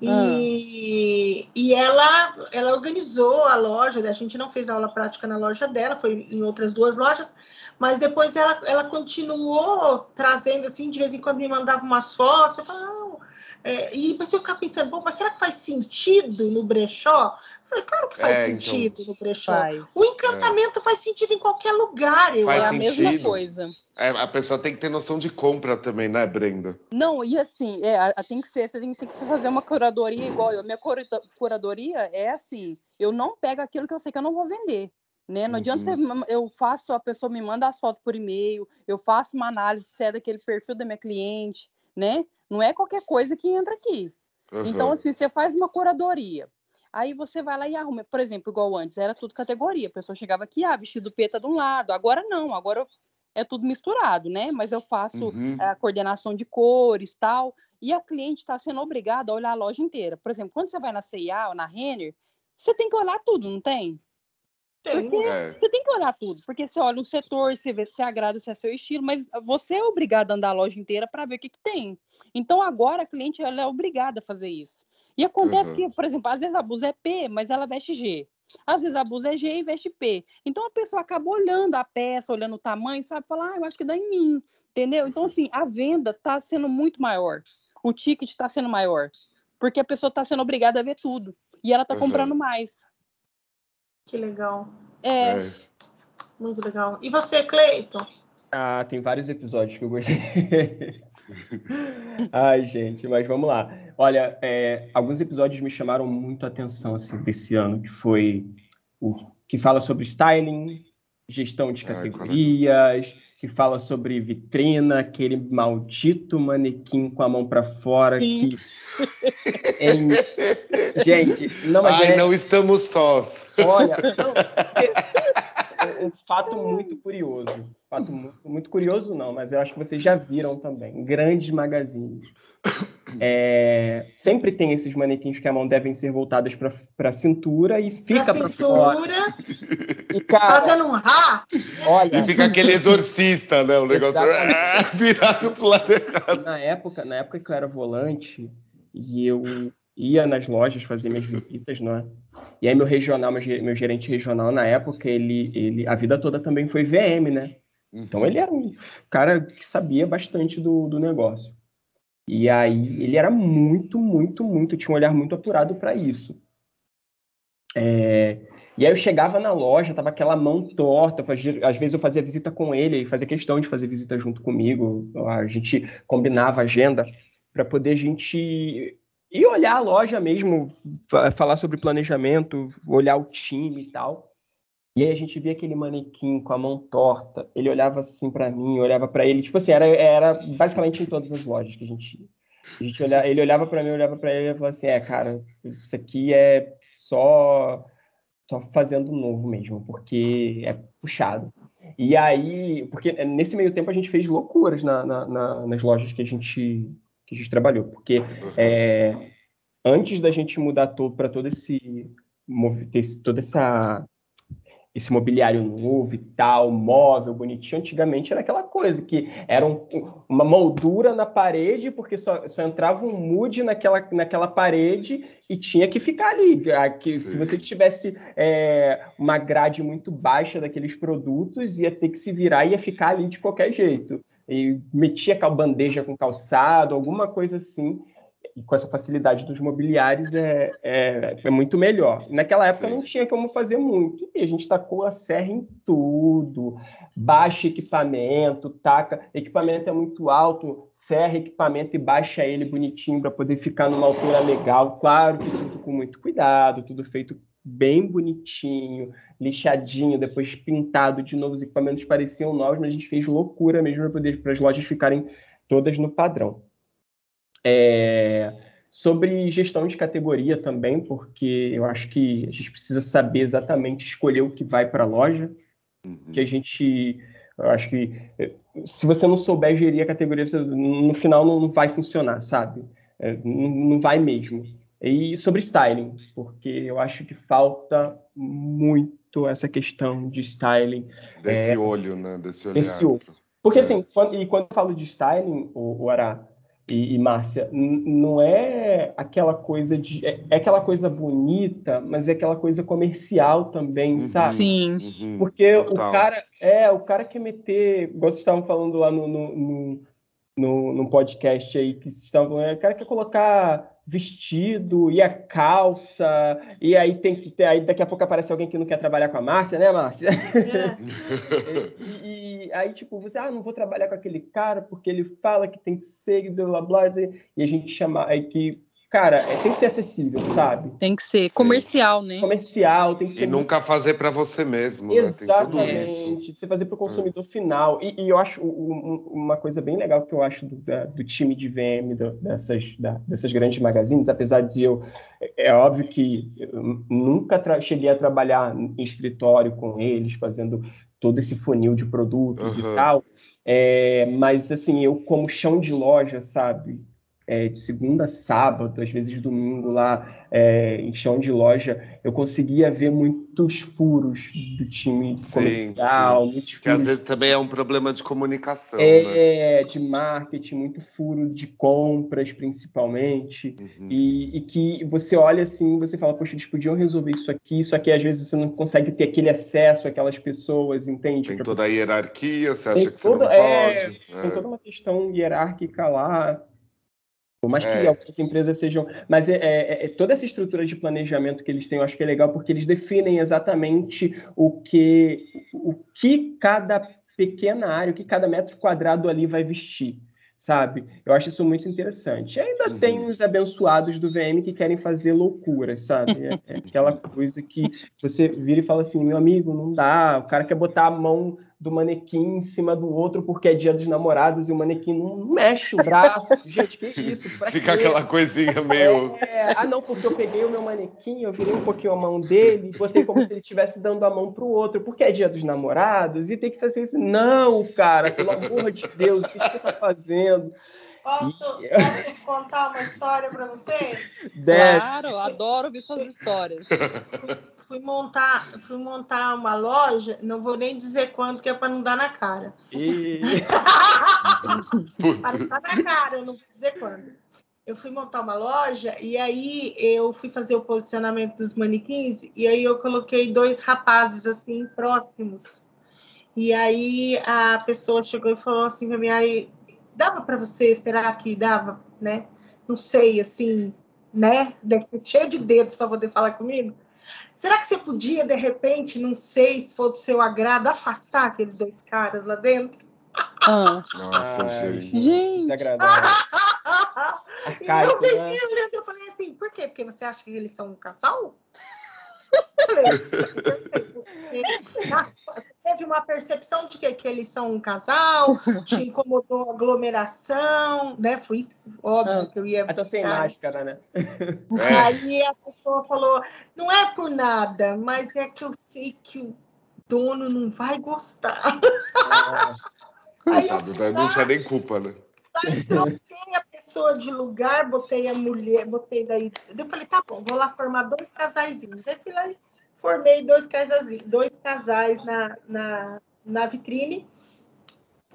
E, ah. e ela, ela organizou a loja, a gente não fez aula prática na loja dela, foi em outras duas lojas, mas depois ela, ela continuou trazendo, assim, de vez em quando me mandava umas fotos, eu falava. É, e eu ficava pensando, bom, mas será que faz sentido no brechó? Eu falei, claro que faz é, sentido então, no brechó. Faz. O encantamento é. faz sentido em qualquer lugar, eu faz É a sentido. mesma coisa. É, a pessoa tem que ter noção de compra também, né, Brenda? Não, e assim, é, tem que ser, você tem, tem, que fazer uma curadoria igual eu. Minha curadoria é assim, eu não pego aquilo que eu sei que eu não vou vender. Né? Não uhum. adianta você, eu faço, a pessoa me manda as fotos por e-mail, eu faço uma análise se é daquele perfil da minha cliente, né? Não é qualquer coisa que entra aqui. Uhum. Então, assim, você faz uma curadoria. Aí você vai lá e arruma. Por exemplo, igual antes, era tudo categoria. A pessoa chegava aqui, ah, vestido peta de um lado. Agora não, agora é tudo misturado, né? Mas eu faço uhum. a coordenação de cores tal. E a cliente está sendo obrigada a olhar a loja inteira. Por exemplo, quando você vai na C&A ou na Renner, você tem que olhar tudo, não tem? Tem. Porque é. você tem que olhar tudo, porque você olha o setor, você vê se agrada, se é seu estilo, mas você é obrigado a andar a loja inteira para ver o que, que tem. Então agora a cliente ela é obrigada a fazer isso. E acontece uhum. que, por exemplo, às vezes a blusa é P, mas ela veste G. Às vezes a blusa é G e veste P. Então a pessoa acaba olhando a peça, olhando o tamanho, sabe? Falar, ah, eu acho que dá em mim. Entendeu? Então, assim, a venda está sendo muito maior. O ticket está sendo maior. Porque a pessoa está sendo obrigada a ver tudo. E ela está uhum. comprando mais. Que legal. É. é. Muito legal. E você, Cleiton? Ah, tem vários episódios que eu gostei. Ai, gente, mas vamos lá. Olha, é, alguns episódios me chamaram muito a atenção assim, desse ano, que foi o que fala sobre styling, gestão de categorias, que fala sobre vitrina, aquele maldito manequim com a mão para fora Sim. que é... gente, não mas Ai, é... não estamos sós. Olha, não, um fato muito curioso. Fato muito, muito, curioso, não, mas eu acho que vocês já viram também. Grandes magazines. É, sempre tem esses manequins que a mão devem ser voltadas para a cintura e fica para fora. E, cara, Fazendo um rá. Olha, e fica aquele exorcista, né? O negócio virado pro lado errado. Na época, na época que eu era volante e eu ia nas lojas fazer minhas visitas, não é? E aí meu regional, meu gerente regional na época, ele, ele a vida toda também foi VM, né? Então uhum. ele era um cara que sabia bastante do, do negócio. E aí ele era muito, muito, muito, tinha um olhar muito apurado para isso. É, e aí eu chegava na loja, tava aquela mão torta, fazia, às vezes eu fazia visita com ele, ele fazia questão de fazer visita junto comigo, a gente combinava agenda para poder a gente e olhar a loja mesmo, falar sobre planejamento, olhar o time e tal. E aí a gente via aquele manequim com a mão torta, ele olhava assim para mim, olhava para ele, tipo assim, era, era basicamente em todas as lojas que a gente ia. A gente olhava, ele olhava para mim, olhava para ele e falava assim: "É, cara, isso aqui é só só fazendo novo mesmo, porque é puxado". E aí, porque nesse meio tempo a gente fez loucuras na, na, na, nas lojas que a gente que a gente trabalhou, porque é, antes da gente mudar todo para todo esse toda essa esse mobiliário novo e tal, móvel, bonitinho, antigamente era aquela coisa que era um, uma moldura na parede, porque só, só entrava um mood naquela, naquela parede e tinha que ficar ali. Que, se você tivesse é, uma grade muito baixa daqueles produtos, ia ter que se virar e ia ficar ali de qualquer jeito e metia a bandeja com calçado, alguma coisa assim, e com essa facilidade dos mobiliários é, é, é muito melhor. Naquela época Sim. não tinha como fazer muito, e a gente tacou a serra em tudo, baixa equipamento, taca, equipamento é muito alto, serra equipamento e baixa ele bonitinho para poder ficar numa altura legal, claro que tudo com muito cuidado, tudo feito bem bonitinho, lixadinho, depois pintado de novo, os equipamentos pareciam novos, mas a gente fez loucura mesmo para poder para as lojas ficarem todas no padrão. É, sobre gestão de categoria também, porque eu acho que a gente precisa saber exatamente escolher o que vai para a loja, uhum. que a gente, eu acho que se você não souber gerir a categoria, você, no final não vai funcionar, sabe? É, não, não vai mesmo. E sobre styling, porque eu acho que falta muito essa questão de styling. Desse é, olho, né? Desse olhar. Desse olho. Porque assim, quando, e quando eu falo de styling, o, o Ará e, e Márcia, não é aquela coisa de. É, é, aquela coisa bonita, mas é aquela coisa comercial também, uhum, sabe? Sim. Uhum, porque total. o cara. É, o cara quer meter. Igual vocês estavam falando lá no, no, no, no, no podcast aí, que vocês estavam. É, o cara quer colocar vestido e a calça, e aí tem que aí daqui a pouco aparece alguém que não quer trabalhar com a Márcia, né, Márcia? É. e, e, aí, tipo, você, ah, não vou trabalhar com aquele cara porque ele fala que tem que ser, blá blá blá, e a gente chama, aí que cara, é, tem que ser acessível, sabe? Tem que ser comercial, Sim. né? Comercial, tem que ser. E muito... nunca fazer para você mesmo. Exatamente. Né? Você fazer para o consumidor é. final. E, e, eu acho um, uma coisa bem legal que eu acho do, da, do time de VM do, dessas, da, dessas grandes magazines, apesar de eu. É, é óbvio que nunca cheguei a trabalhar em escritório com eles, fazendo todo esse funil de produtos uhum. e tal. É, mas assim, eu como chão de loja, sabe? É, de segunda a sábado, às vezes domingo lá é, em chão de loja, eu conseguia ver muitos furos do time sim, comercial, sim. muitos furos. Que às vezes também é um problema de comunicação. É, né? de marketing, muito furo de compras, principalmente. Uhum. E, e, que você olha assim, você fala, poxa, eles podiam resolver isso aqui, só que às vezes você não consegue ter aquele acesso àquelas pessoas, entende? Tem toda a hierarquia, você acha tem que toda, você não é, pode. Tem é. toda uma questão hierárquica lá Por mais que É. algumas empresas sejam. Mas é, é- é- toda essa estrutura de planejamento que eles têm, eu acho que é legal porque eles definem exatamente o que, o que cada pequena área, o que cada metro quadrado ali vai vestir. Sabe? Eu acho isso muito interessante. E ainda Uhum. tem os abençoados do VM que querem fazer loucuras, sabe? É, é aquela coisa que você vira e fala assim: meu amigo, não dá. O cara quer botar a mão do manequim em cima do outro porque é dia dos namorados e o manequim não mexe o braço. Gente, que isso? Pra Fica quê? aquela coisinha meio. É, ah, não, porque eu peguei o meu manequim, eu virei um pouquinho a mão dele e botei como se ele estivesse dando a mão pro outro, porque é dia dos namorados e tem que fazer isso. Não, cara, pelo amor de Deus, o que que você tá fazendo? Posso, posso contar uma história para vocês? Deve. Claro, adoro ouvir suas histórias. Fui montar, fui montar uma loja, não vou nem dizer quanto, que é para não dar na cara. E... Para não dar na cara, eu não vou dizer quando. Eu fui montar uma loja e aí eu fui fazer o posicionamento dos manequins e aí eu coloquei dois rapazes assim próximos. E aí a pessoa chegou e falou assim para mim, aí dava para você, será que dava, né? Não sei, assim, né? Deve ser cheio de dedos para poder falar comigo. Será que você podia, de repente, não sei se for do seu agrado, afastar aqueles dois caras lá dentro? Ah, Nossa, Ai, gente. Gente. Desagradável. E eu né? olhando, eu falei assim, por quê? Porque você acha que eles são um casal? Você teve uma percepção de que, que eles são um casal, te incomodou a aglomeração, né? Fui óbvio Ah. que eu ia. Ah, tô sem máscara, né? É, Aí a pessoa falou, não é por nada, mas é que eu sei que o dono não vai gostar. Aí eu né? não tinha nem culpa, né? Aí troquei a pessoa de lugar, botei a mulher, botei daí. Eu falei, tá bom, vou lá formar dois casaizinhos. Aí fui lá e formei dois casais, dois casais na, na, na vitrine,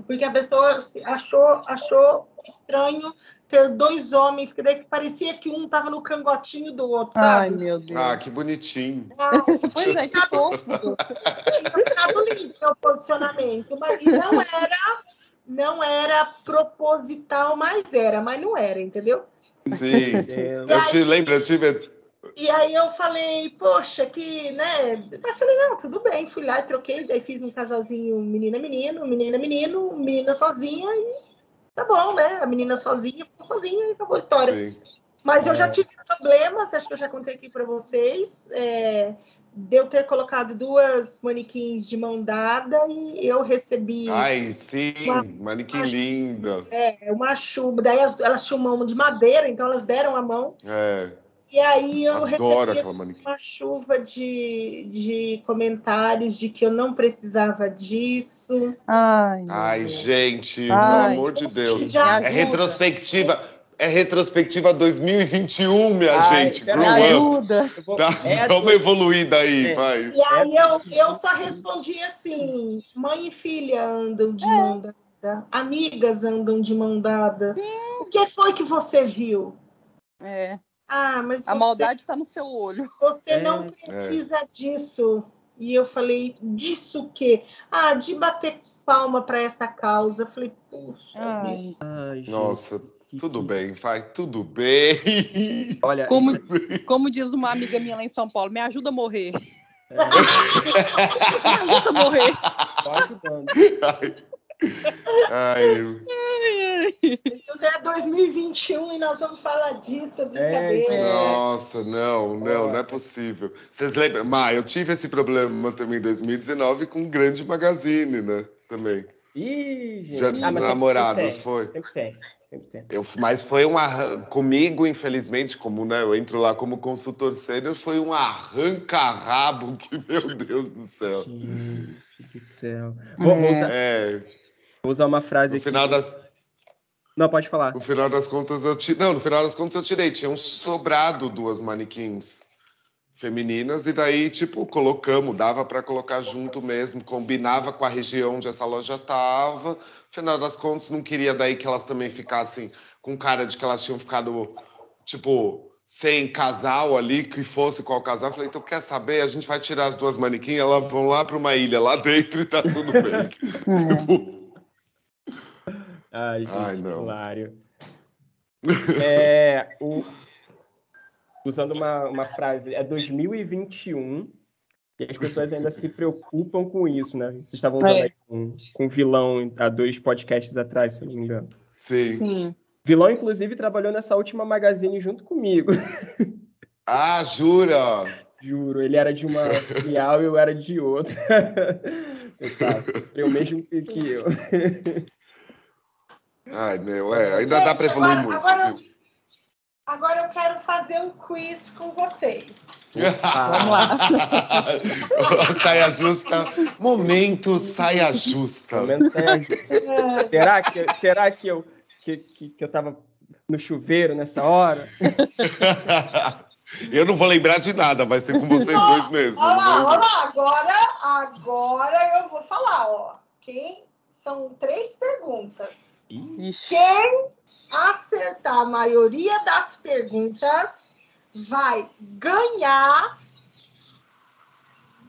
porque a pessoa achou, achou estranho ter dois homens, que daí parecia que um tava no cangotinho do outro, Ai, sabe? meu Deus. Ah, que bonitinho. Ah, Pois é, que fofo. tinha ficado lindo meu posicionamento, mas e não era, não era proposital, mas era, mas não era, entendeu? Sim. Deus. Eu te lembro, eu tive. E aí eu falei, poxa, que, né? Mas falei, não, tudo bem, fui lá e troquei, daí fiz um casalzinho menina menino, menina menino, menina sozinha e tá bom, né? A menina sozinha ficou sozinha e acabou a história. Sim. Mas eu já É. tive problemas, acho que eu já contei aqui para vocês, é, de eu ter colocado duas manequins de mão dada e eu recebi Ai, sim, Uma- manequim linda. é, uma chuva. Daí as- elas tinham mão de madeira, então elas deram a mão. É, E aí eu adoro recebi uma chuva de, de comentários de que eu não precisava disso. Ai, Ai, gente, pelo Ai. amor de Deus. Já É retrospectiva, é retrospectiva 2021, minha Ai, gente. Grow up. ajuda. Eu vou- Dá, é dá uma do- evoluída aí, É. vai. E aí eu, eu só respondi assim: mãe e filha andam de mão dada, amigas andam de mão dada. O que foi que você viu? É, Ah, mas a você, maldade tá no seu olho. você É, não é. precisa disso. E eu falei, disso o quê? Ah, de bater palma para essa causa. Eu falei, puxa. vida. Ai. Ai, gente, Nossa, que- tudo bem, vai, tudo bem. Olha, Como, como diz uma amiga minha lá em São Paulo, me ajuda a morrer. é, Me ajuda a morrer. tô ajudando. Ai, Isso é 2021 e nós vamos falar disso, é brincadeira. É. nossa, não, não, não é possível. Vocês lembram? Mas eu tive esse problema também em 2019 com o Grande Magazine, né? Também. Ih, gente. Dia Ah, sempre- namorados, sempre foi? Sempre tem, sempre tem. Eu, mas foi um arran... comigo, infelizmente, como né, eu entro lá como consultor sênior, foi um arranca-rabo que, meu Deus do céu. Gente do céu. Vou, vou usar, É, vou usar uma frase no aqui. final das, Não, pode falar. no final das contas eu tirei. Não, no final das contas eu tirei. Tinham sobrado duas manequins femininas e daí, tipo, colocamos, dava para colocar junto mesmo, combinava com a região onde essa loja tava. No final das contas, não queria daí que elas também ficassem com cara de que elas tinham ficado, tipo, sem casal ali, que fosse qual casal. Falei, então quer saber? A gente vai tirar as duas manequins, elas vão lá para uma ilha lá dentro e tá tudo bem. tipo, Ai, gente, Ai, não. hilário. É, o, usando uma, uma frase, é 2021 e as pessoas ainda se preocupam com isso, né? Vocês estavam usando É. aí com, com vilão há dois podcasts atrás, se eu não me engano. Sim. Sim. Vilão, inclusive, trabalhou nessa última magazine junto comigo. Ah, jura? Juro, ele era de uma filial e eu era de outra. Exato. Eu mesmo que eu. Ai, meu, é, ainda Gente, dá pra evoluir agora- muito. agora- viu? Agora eu quero fazer um quiz com vocês. Vamos lá. saia justa. Momento saia justa. Menos saia justa. Será que, será que eu que, que, que eu tava no chuveiro nessa hora? Eu não vou lembrar de nada, vai ser com vocês dois mesmo. Olha lá, olha lá, agora, agora eu vou falar, ó. Quem são três perguntas. Ixi. Quem acertar a maioria das perguntas vai ganhar.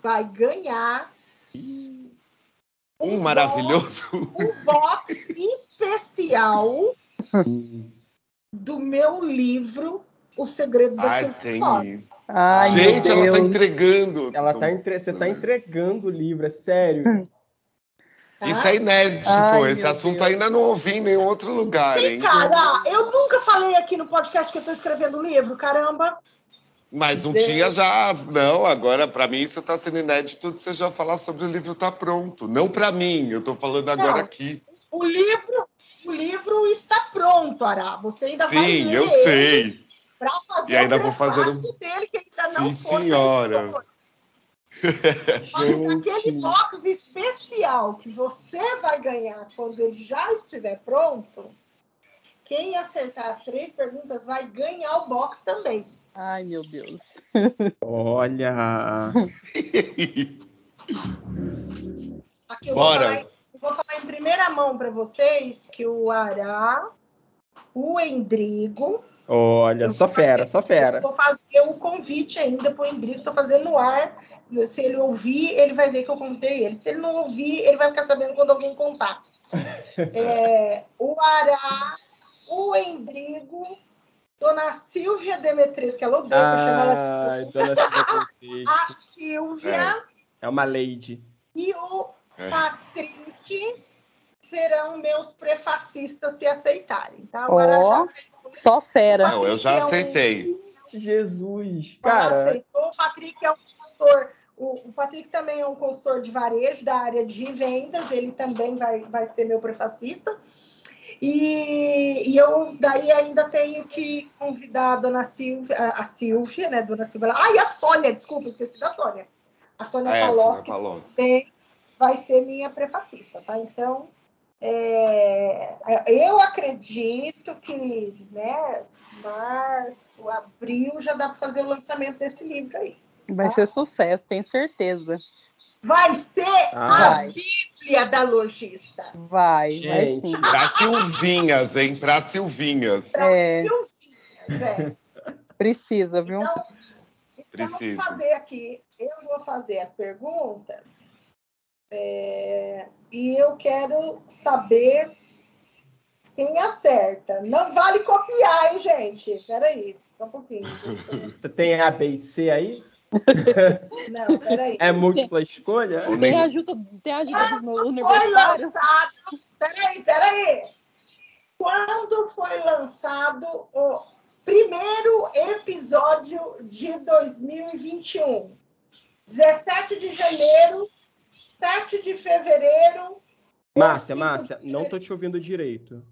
Vai ganhar Um maravilhoso. um box especial do meu livro O Segredo da Ai, tem isso. Ai, Gente, ela tá entregando. Ela tá entre... Você tá entregando o livro, é sério. Tá? Isso é inédito. Ai, Esse assunto Deus. ainda não ouvi em nenhum outro lugar, E, hein? cara, eu nunca falei aqui no podcast que eu tô escrevendo um livro, caramba. Mas não Deus. tinha já. Não, agora, pra mim, isso tá sendo inédito de você já falar sobre o livro tá pronto. Não pra mim, eu tô falando agora Não. aqui. O livro, o livro está pronto, Ará. Você ainda vai Sim, ler eu sei. para fazer E ainda o vou fazer prefácio dele, que ainda Sim, não foi senhora. Mas aquele box especial que você vai ganhar quando ele já estiver pronto, quem acertar as três perguntas vai ganhar o box também. Ai, meu Deus. olha. Aqui eu vou, Bora. falar, em- eu vou falar em primeira mão para vocês que o Ará, o Endrigo, Olha, só fera, só Eu fera. vou fazer o convite ainda para o Endrigo, estou fazendo no ar. Se ele ouvir, ele vai ver que eu convidei ele. Se ele não ouvir, ele vai ficar sabendo quando alguém contar. É, o Ará, o Endrigo, Dona Silvia Demetrius, que ela odeia que eu chamo ela de Ai, dona Silvia a Silvia É uma lady. e o É. Patrick serão meus prefacistas se aceitarem, tá? Agora Ó. já aceitou. Só fera. Não, eu já aceitei. Jesus, Cara, aceitou. O Patrick é um consultor. O, o Patrick também é um consultor de varejo da área de vendas. Ele também vai, vai ser meu prefacista. E, e eu daí ainda tenho que convidar a dona Silvia, a, a Silvia, né? Dona Silvia. Ah, e a Sônia, desculpa, esqueci da Sônia. A Sônia É, também vai ser minha prefacista, tá? Então, é, eu acredito que, né, março, abril, já dá para fazer o lançamento desse livro aí. Vai ser sucesso, tenho certeza. Vai ser Ah. a Vai. Bíblia da lojista. Vai, vai Gente. sim. Pra Silvinhas, hein? Pra Silvinhas. É, Zé. precisa, viu? Então, então Precisa. vamos fazer aqui. Eu vou fazer as perguntas é, e eu quero saber quem acerta. Não vale copiar, hein, gente? Peraí, só um pouquinho. Você tem A, B e C aí? Não, peraí. É múltipla escolha? Tem ajuda, tem ajuda dos meus Foi lançado. Peraí, peraí. Quando foi lançado o primeiro episódio de 2021? 17 de janeiro, 7 de fevereiro. Márcia, ou 5 Márcia, de não tô te ouvindo direito.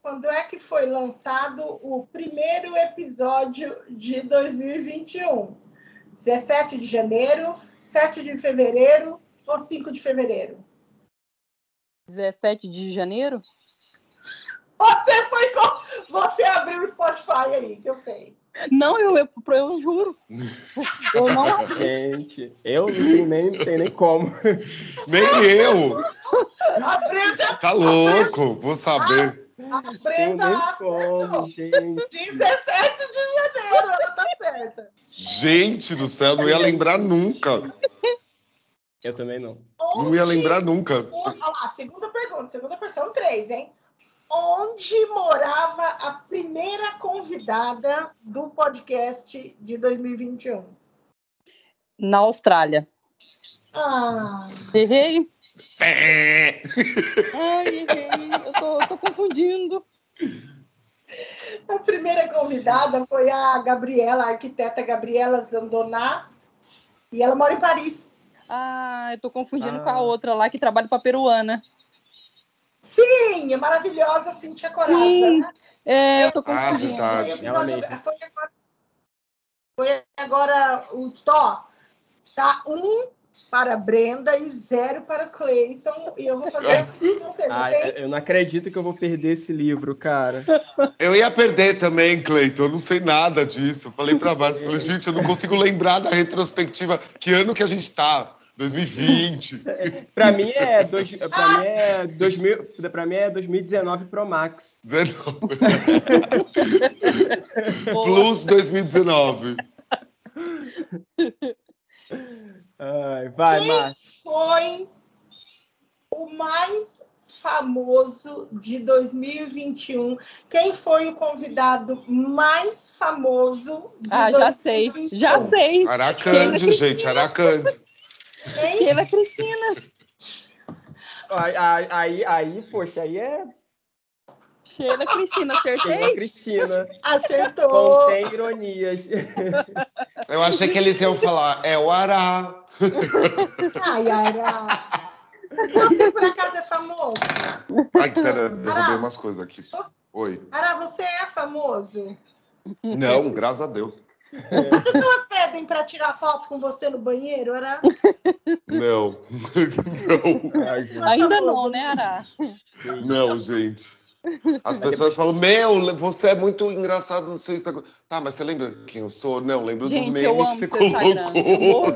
Quando é que foi lançado o primeiro episódio de 2021? 17 de janeiro, 7 de fevereiro ou 5 de fevereiro? 17 de janeiro? Você foi com... Você abriu o Spotify aí, que eu sei. Não, eu, eu, eu juro. Eu não Gente, eu não tenho nem, não tenho nem como. Nem eu. A Brenda, Tá louco, vou saber. a nem acertou. como, gente. 17 de janeiro, ela tá certa. Gente do céu, não ia lembrar nunca. Eu também não. Não ia lembrar nunca. Olha lá, segunda pergunta, segunda pergunta, são três, hein? Onde morava a primeira convidada do podcast de 2021? Na Austrália. Ah, Errei? Ai, errei. Eu tô, tô confundindo. a primeira convidada foi a Gabriela, a arquiteta Gabriela Zandoná, e ela mora em Paris. Ah, eu tô confundindo Ah. com a outra lá que trabalha pra peruana. Sim, a maravilhosa Cintia Coraza, Sim. né? É, eu tô Ah, confundindo. verdade. Foi, episódio- agora, foi agora o Tó. Tá um para Brenda e zero para Cleiton. E eu vou fazer assim com vocês. Ai, ok? eu não acredito que eu vou perder esse livro, cara. Eu ia perder também, Cleiton. Eu não sei nada disso. Eu falei pra Márcia, falei, gente, eu não consigo lembrar da retrospectiva. Que ano que a gente tá? 2020. Pra mim é, dois, pra mim é 2000, pra mim é 2019 Pro Max. 19. Boa. Plus 2019. Ai, vai, Quem Márcio. foi o mais famoso de 2021? Quem foi o convidado mais famoso de Ah, já sei. 2021? Já sei. Aracande, gente, Aracande. Quem? Sheila Cristina. Aí, aí, aí, poxa, aí é Sheila Cristina, Sheila acertei? Cristina. Acertou. Contém ironias. Eu achei que eles iam falar, é o Ará. Ai, Ara. Você por acaso é famoso? Ai, pera, derrubei umas coisas aqui. Oi. Ara, você é famoso? Não, graças a Deus. As pessoas pedem para tirar foto com você no banheiro, Ara? Não. Não. Ainda não, né, Ará? Não, gente. As pessoas falam, meu, você é muito engraçado no seu Instagram. Tá, mas você lembra quem eu sou? Não, lembro do Gente, meme eu amo que você. Eu colocou.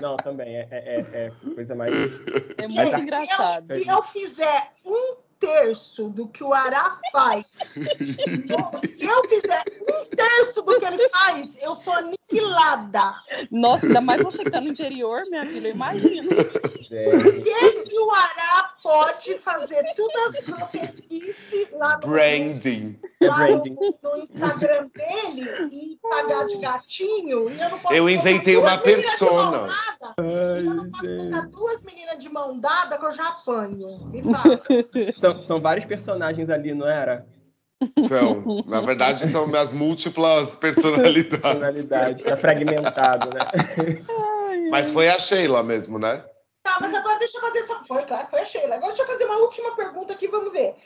Não, também. É, é, é coisa mais. É Mas muito engraçado. Se eu fizer um terço do que o Ará faz, se eu fizer um terço do que ele faz, eu sou aniquilada. Nossa, ainda mais você que tá no interior, minha filha, eu imagino. É, Por que, que o Ará pode fazer todas as grotesquices lá no, Branding. é lá branding. no, no Instagram dele e pagar de gatinho? E eu não posso Eu inventei uma persona. mão dada, e eu não posso Ai, colocar gente. duas meninas de mão dada que eu já apanho. Me faça. São, são vários personagens ali, não era? São, na verdade, são minhas múltiplas personalidades. Personalidade. Tá fragmentado, né? Mas foi a Sheila mesmo, né? Tá, mas agora deixa eu fazer essa. Foi, claro, foi a Sheila. Agora deixa eu fazer uma última pergunta aqui, vamos ver.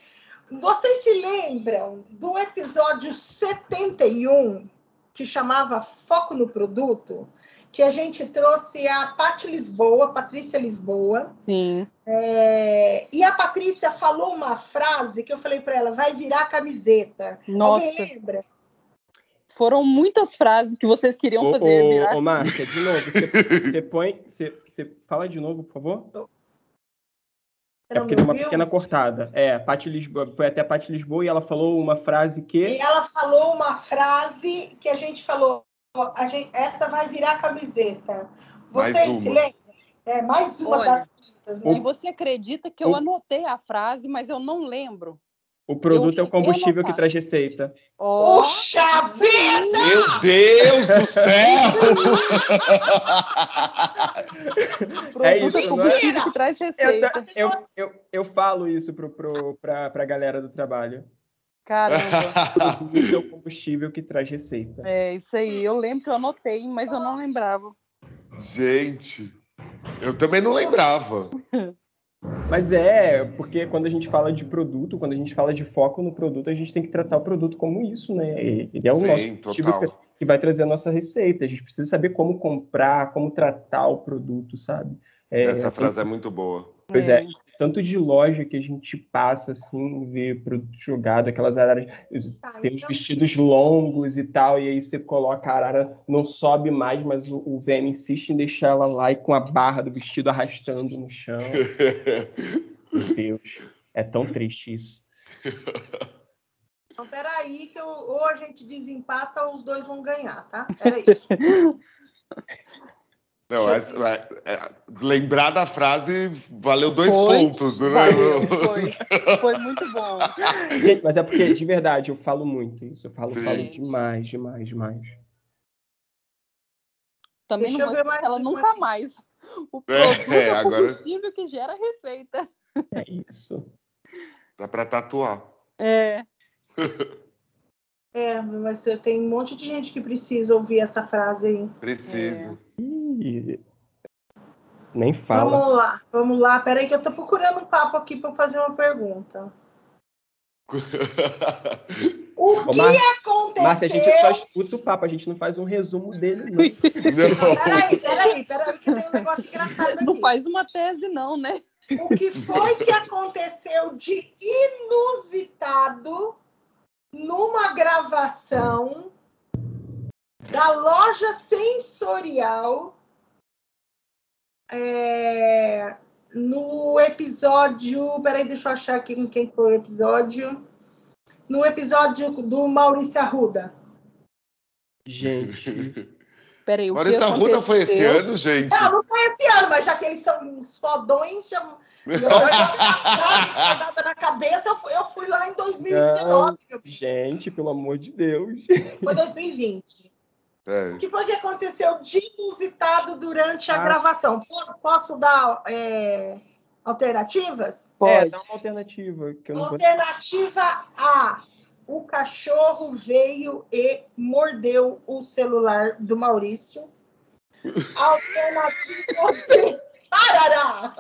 Vocês se lembram do episódio 71, que chamava Foco no Produto? Que a gente trouxe a Pati Lisboa, Patrícia Lisboa. Sim. É, E a Patrícia falou uma frase que eu falei para ela: vai virar camiseta. Nossa, Alguém lembra? foram muitas frases que vocês queriam Ô, fazer ô, virar. ô, Márcia, de novo, você, põe. Você, fala de novo, por favor? Você É porque deu uma pequena cortada. É, a Paty Lisboa, foi até a Paty Lisboa e ela falou uma frase E que. ela falou uma frase que a gente falou: gente, essa vai virar camiseta. Mais Vocês uma. se lembram? É, mais uma Olha, das citas, né? E você acredita que eu O- anotei a frase, mas eu não lembro. O produto é o a combustível que traz receita. Ó, Puxa vida! Meu Deus do céu! produto É isso, é combustível é? que traz Eu, receita. eu, eu, eu falo isso pro, pro, pra, pra galera do trabalho. Caramba. O produto é o combustível que traz receita. É isso aí. Eu lembro que eu anotei, mas eu não lembrava. Gente, eu também não lembrava. Mas é, porque quando a gente fala de produto, quando a gente fala de foco no produto, a gente tem que tratar o produto como isso, né? Ele é o Sim, nosso combustível que, total. que vai trazer a nossa receita. A gente precisa saber como comprar, como tratar o produto, sabe? É, Essa frase é muito boa. Pois é, tanto de loja que a gente passa assim, vê produto jogado, aquelas araras, Tá, tem os então- vestidos longos e tal, e aí você coloca a arara, não sobe mais, mas o, o VM insiste em deixar ela lá e com a barra do vestido arrastando no chão. Meu Deus, é tão triste isso. Então, peraí, que eu, ou a gente desempata ou os dois vão ganhar, tá? Peraí. Não, é- é- lembrar da frase valeu dois Foi, pontos. Né? Valeu, foi, foi muito bom. Gente, mas é porque, de verdade, eu falo muito isso. Eu falo, Sim. falo demais, demais, demais. Também Deixa não ver vou mais ela nunca aqui. mais. O É, produto é, agora- combustível que gera receita. É isso. Dá pra tatuar. É. É, mas você tem um monte de gente que precisa ouvir essa frase aí. Precisa. Nem fala. Vamos lá, vamos lá. Peraí que eu tô procurando um papo aqui para fazer uma pergunta. O Ô, que aconteceu? Márcia, a gente só escuta o papo, a gente não faz um resumo dele, não. Não. Peraí, peraí, peraí, que tem um negócio engraçado aqui. Não faz uma tese, não, né? O que foi que aconteceu de inusitado numa gravação da loja sensorial é, no episódio. Peraí, deixa eu achar aqui com quem foi o episódio. No episódio do Maurício Arruda. Gente, Peraí, o Maurício que Arruda foi esse ano, gente? Não, não foi esse ano, mas já que eles são uns fodões, já, eu, eu, eu, na cabeça, eu fui, eu fui lá em 2019, meu bicho. gente, pelo amor de Deus. Foi 2020. É. O que foi que aconteceu de inusitado durante a Ah. gravação? Posso, posso dar é, alternativas? É, Pode. dá uma alternativa. Que eu não vou... Alternativa A. O cachorro veio e mordeu o celular do Maurício. Alternativa B. Parará!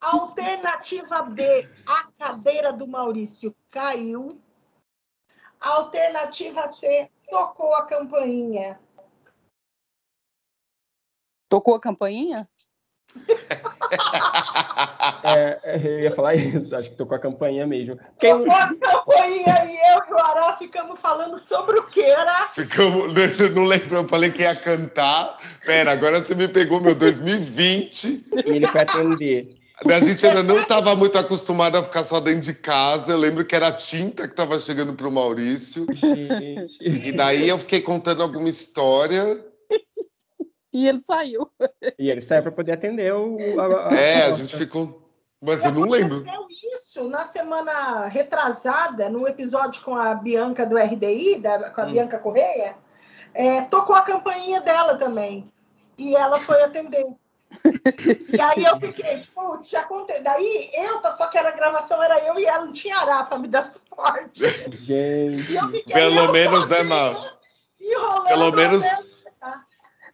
Alternativa B. A cadeira do Maurício caiu. Alternativa C. Tocou a campainha. Tocou a campainha? É, é, eu ia falar isso, acho que tô com a campanha mesmo. Quem... Tocou a campainha e eu e o Ará ficamos falando sobre o que era. Ficamos, não lembro, eu falei que ia cantar. Pera, agora você me pegou, meu, 2020. E ele foi atender. A gente ainda não estava muito acostumado a ficar só dentro de casa. Eu lembro que era a tinta que estava chegando pro Maurício. Gente. E daí eu fiquei contando alguma história. E ele saiu. E ele saiu para poder atender o. A, a- É, a a- gente ficou. Mas eu não lembro. Isso na semana retrasada, no episódio com a Bianca do RDI, da- com a Hum. Bianca Correia. É, tocou a campainha dela também. E ela foi atender. E aí eu fiquei, putz, aconteceu. Daí eu, só que era a gravação, era eu e ela, não tinha ará para me dar suporte. Gente. E eu fiquei, Pelo eu menos, né, enrolando Pelo menos- chegar.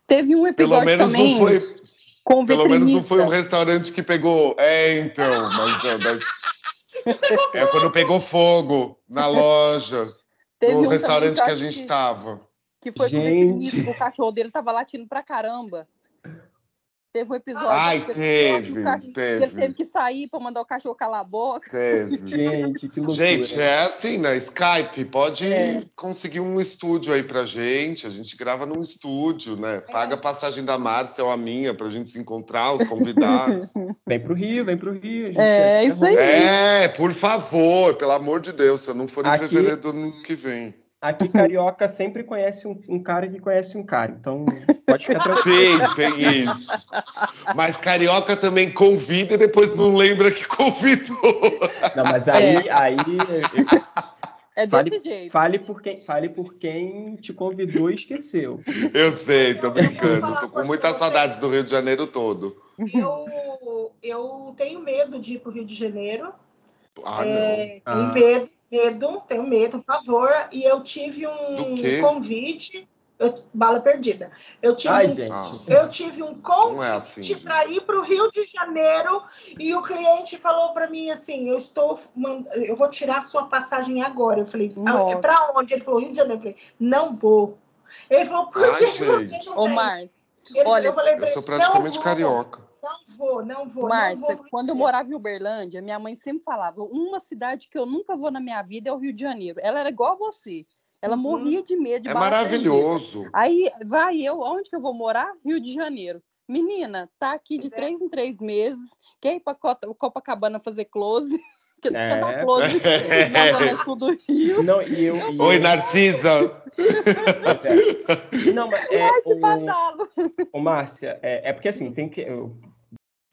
Teve um Pelo episódio menos também não foi. com o Pelo menos não foi um restaurante que pegou. É, então. Mas, mas- é quando pegou fogo na loja, Teve no um restaurante que a gente que- estava. Que foi com o Gente. veterinista, que o cachorro dele tava latindo pra caramba. Teve um episódio Ai, que, teve, que o ca- que ele teve. teve que sair pra mandar o cachorro calar a boca. Teve. Gente, que loucura. Gente, é assim, na Skype, pode É. conseguir um estúdio aí pra gente. A gente grava num estúdio, né? Paga a passagem da Márcia ou a minha pra gente se encontrar, os convidados. Vem pro Rio, vem pro Rio. gente. É, isso aí. é, por favor, pelo amor de Deus, se eu não for em Aqui- fevereiro do ano que vem. Aqui, carioca sempre conhece um, um cara que conhece um cara. Então, pode ficar tranquilo. Sim, tem isso. Mas carioca também convida e depois não lembra que convidou. Não, mas aí, aí É Fale- desse jeito. fale, por quem, fale por quem te convidou e esqueceu. Eu sei, tô brincando. Tô com muitas saudades do Rio de Janeiro todo. Eu, eu tenho medo de ir para o Rio de Janeiro. Ah, É, Ah. Tenho medo, medo, tenho medo, pavor. E eu tive um convite, eu- bala perdida. Eu tive, Ai, um, gente. Ah. eu tive um. Não é assim. convite para ir para o Rio de Janeiro e o cliente falou para mim assim: eu estou, eu vou tirar a sua passagem agora. Eu falei: Nossa. é para onde? Ele falou: Rio de Janeiro. Eu falei: não vou. Ele falou: por Ai, que que você gente. não Ô? Márcio, olha, eu falei Eu sou praticamente carioca. Não vou, não vou. não Márcia, vou. quando eu morava em Uberlândia, minha mãe sempre falava: uma cidade que eu nunca vou na minha vida é o Rio de Janeiro. Ela era igual a você. Ela Uhum. morria de medo de É maravilhoso. Aí vai eu, onde que eu vou morar? Rio de Janeiro. Menina, tá aqui de é. três em três meses. Quer ir pra Cota- Copacabana fazer close? que É. dar close na Zona Sul do Rio. Não, e eu. e Oi, eu- Narcisa! é. Não, mas é, Ai, que o, Márcia, é, é porque assim, tem que. eu-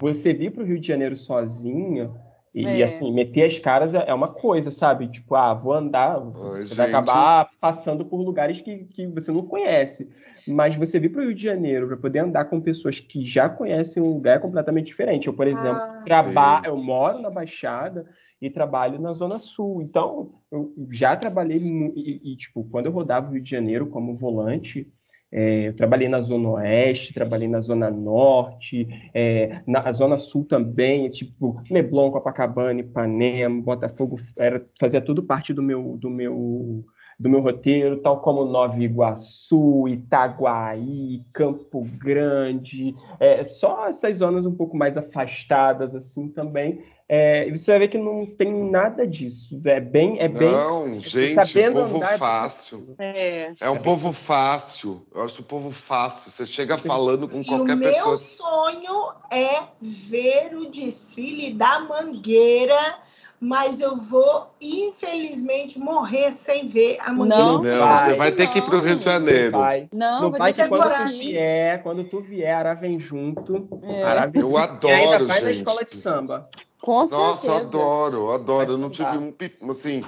Você vir para o Rio de Janeiro sozinho e, É. assim, meter as caras é é uma coisa, sabe? Tipo, ah, vou andar, Oi, você vai gente. acabar passando por lugares que, que você não conhece. Mas você vir para o Rio de Janeiro para poder andar com pessoas que já conhecem um lugar é completamente diferente. Eu, por exemplo, Ah, traba- sim. eu moro na Baixada e trabalho na Zona Sul. Então, eu já trabalhei e, e, tipo, quando eu rodava o Rio de Janeiro como volante, é, eu trabalhei na Zona Oeste, trabalhei na Zona Norte, é, na Zona Sul também, tipo, Leblon, Copacabana, Ipanema, Botafogo, era, fazia tudo parte do meu, do meu, do meu roteiro, tal como Nova Iguaçu, Itaguaí, Campo Grande, é, só essas zonas um pouco mais afastadas assim também. É, e você vai ver que não tem nada disso. É bem, é bem Não, gente, sabendo povo andar é fácil. É. É um povo fácil. Eu acho o povo fácil. Você chega falando com E o qualquer meu pessoa. sonho é ver o desfile da Mangueira, mas eu vou, infelizmente, morrer sem ver a Mangueira. Não, Não, vai. você vai ter que ir para o Rio de Janeiro. Vai. Não, Não vai vai ter que quando agora tu vier, quando tu vier, Ara vem junto. É. Ara vem Eu E ainda adoro, vai na gente. escola de samba. Com Nossa, eu certeza. adoro, adoro. Eu não tive um assim.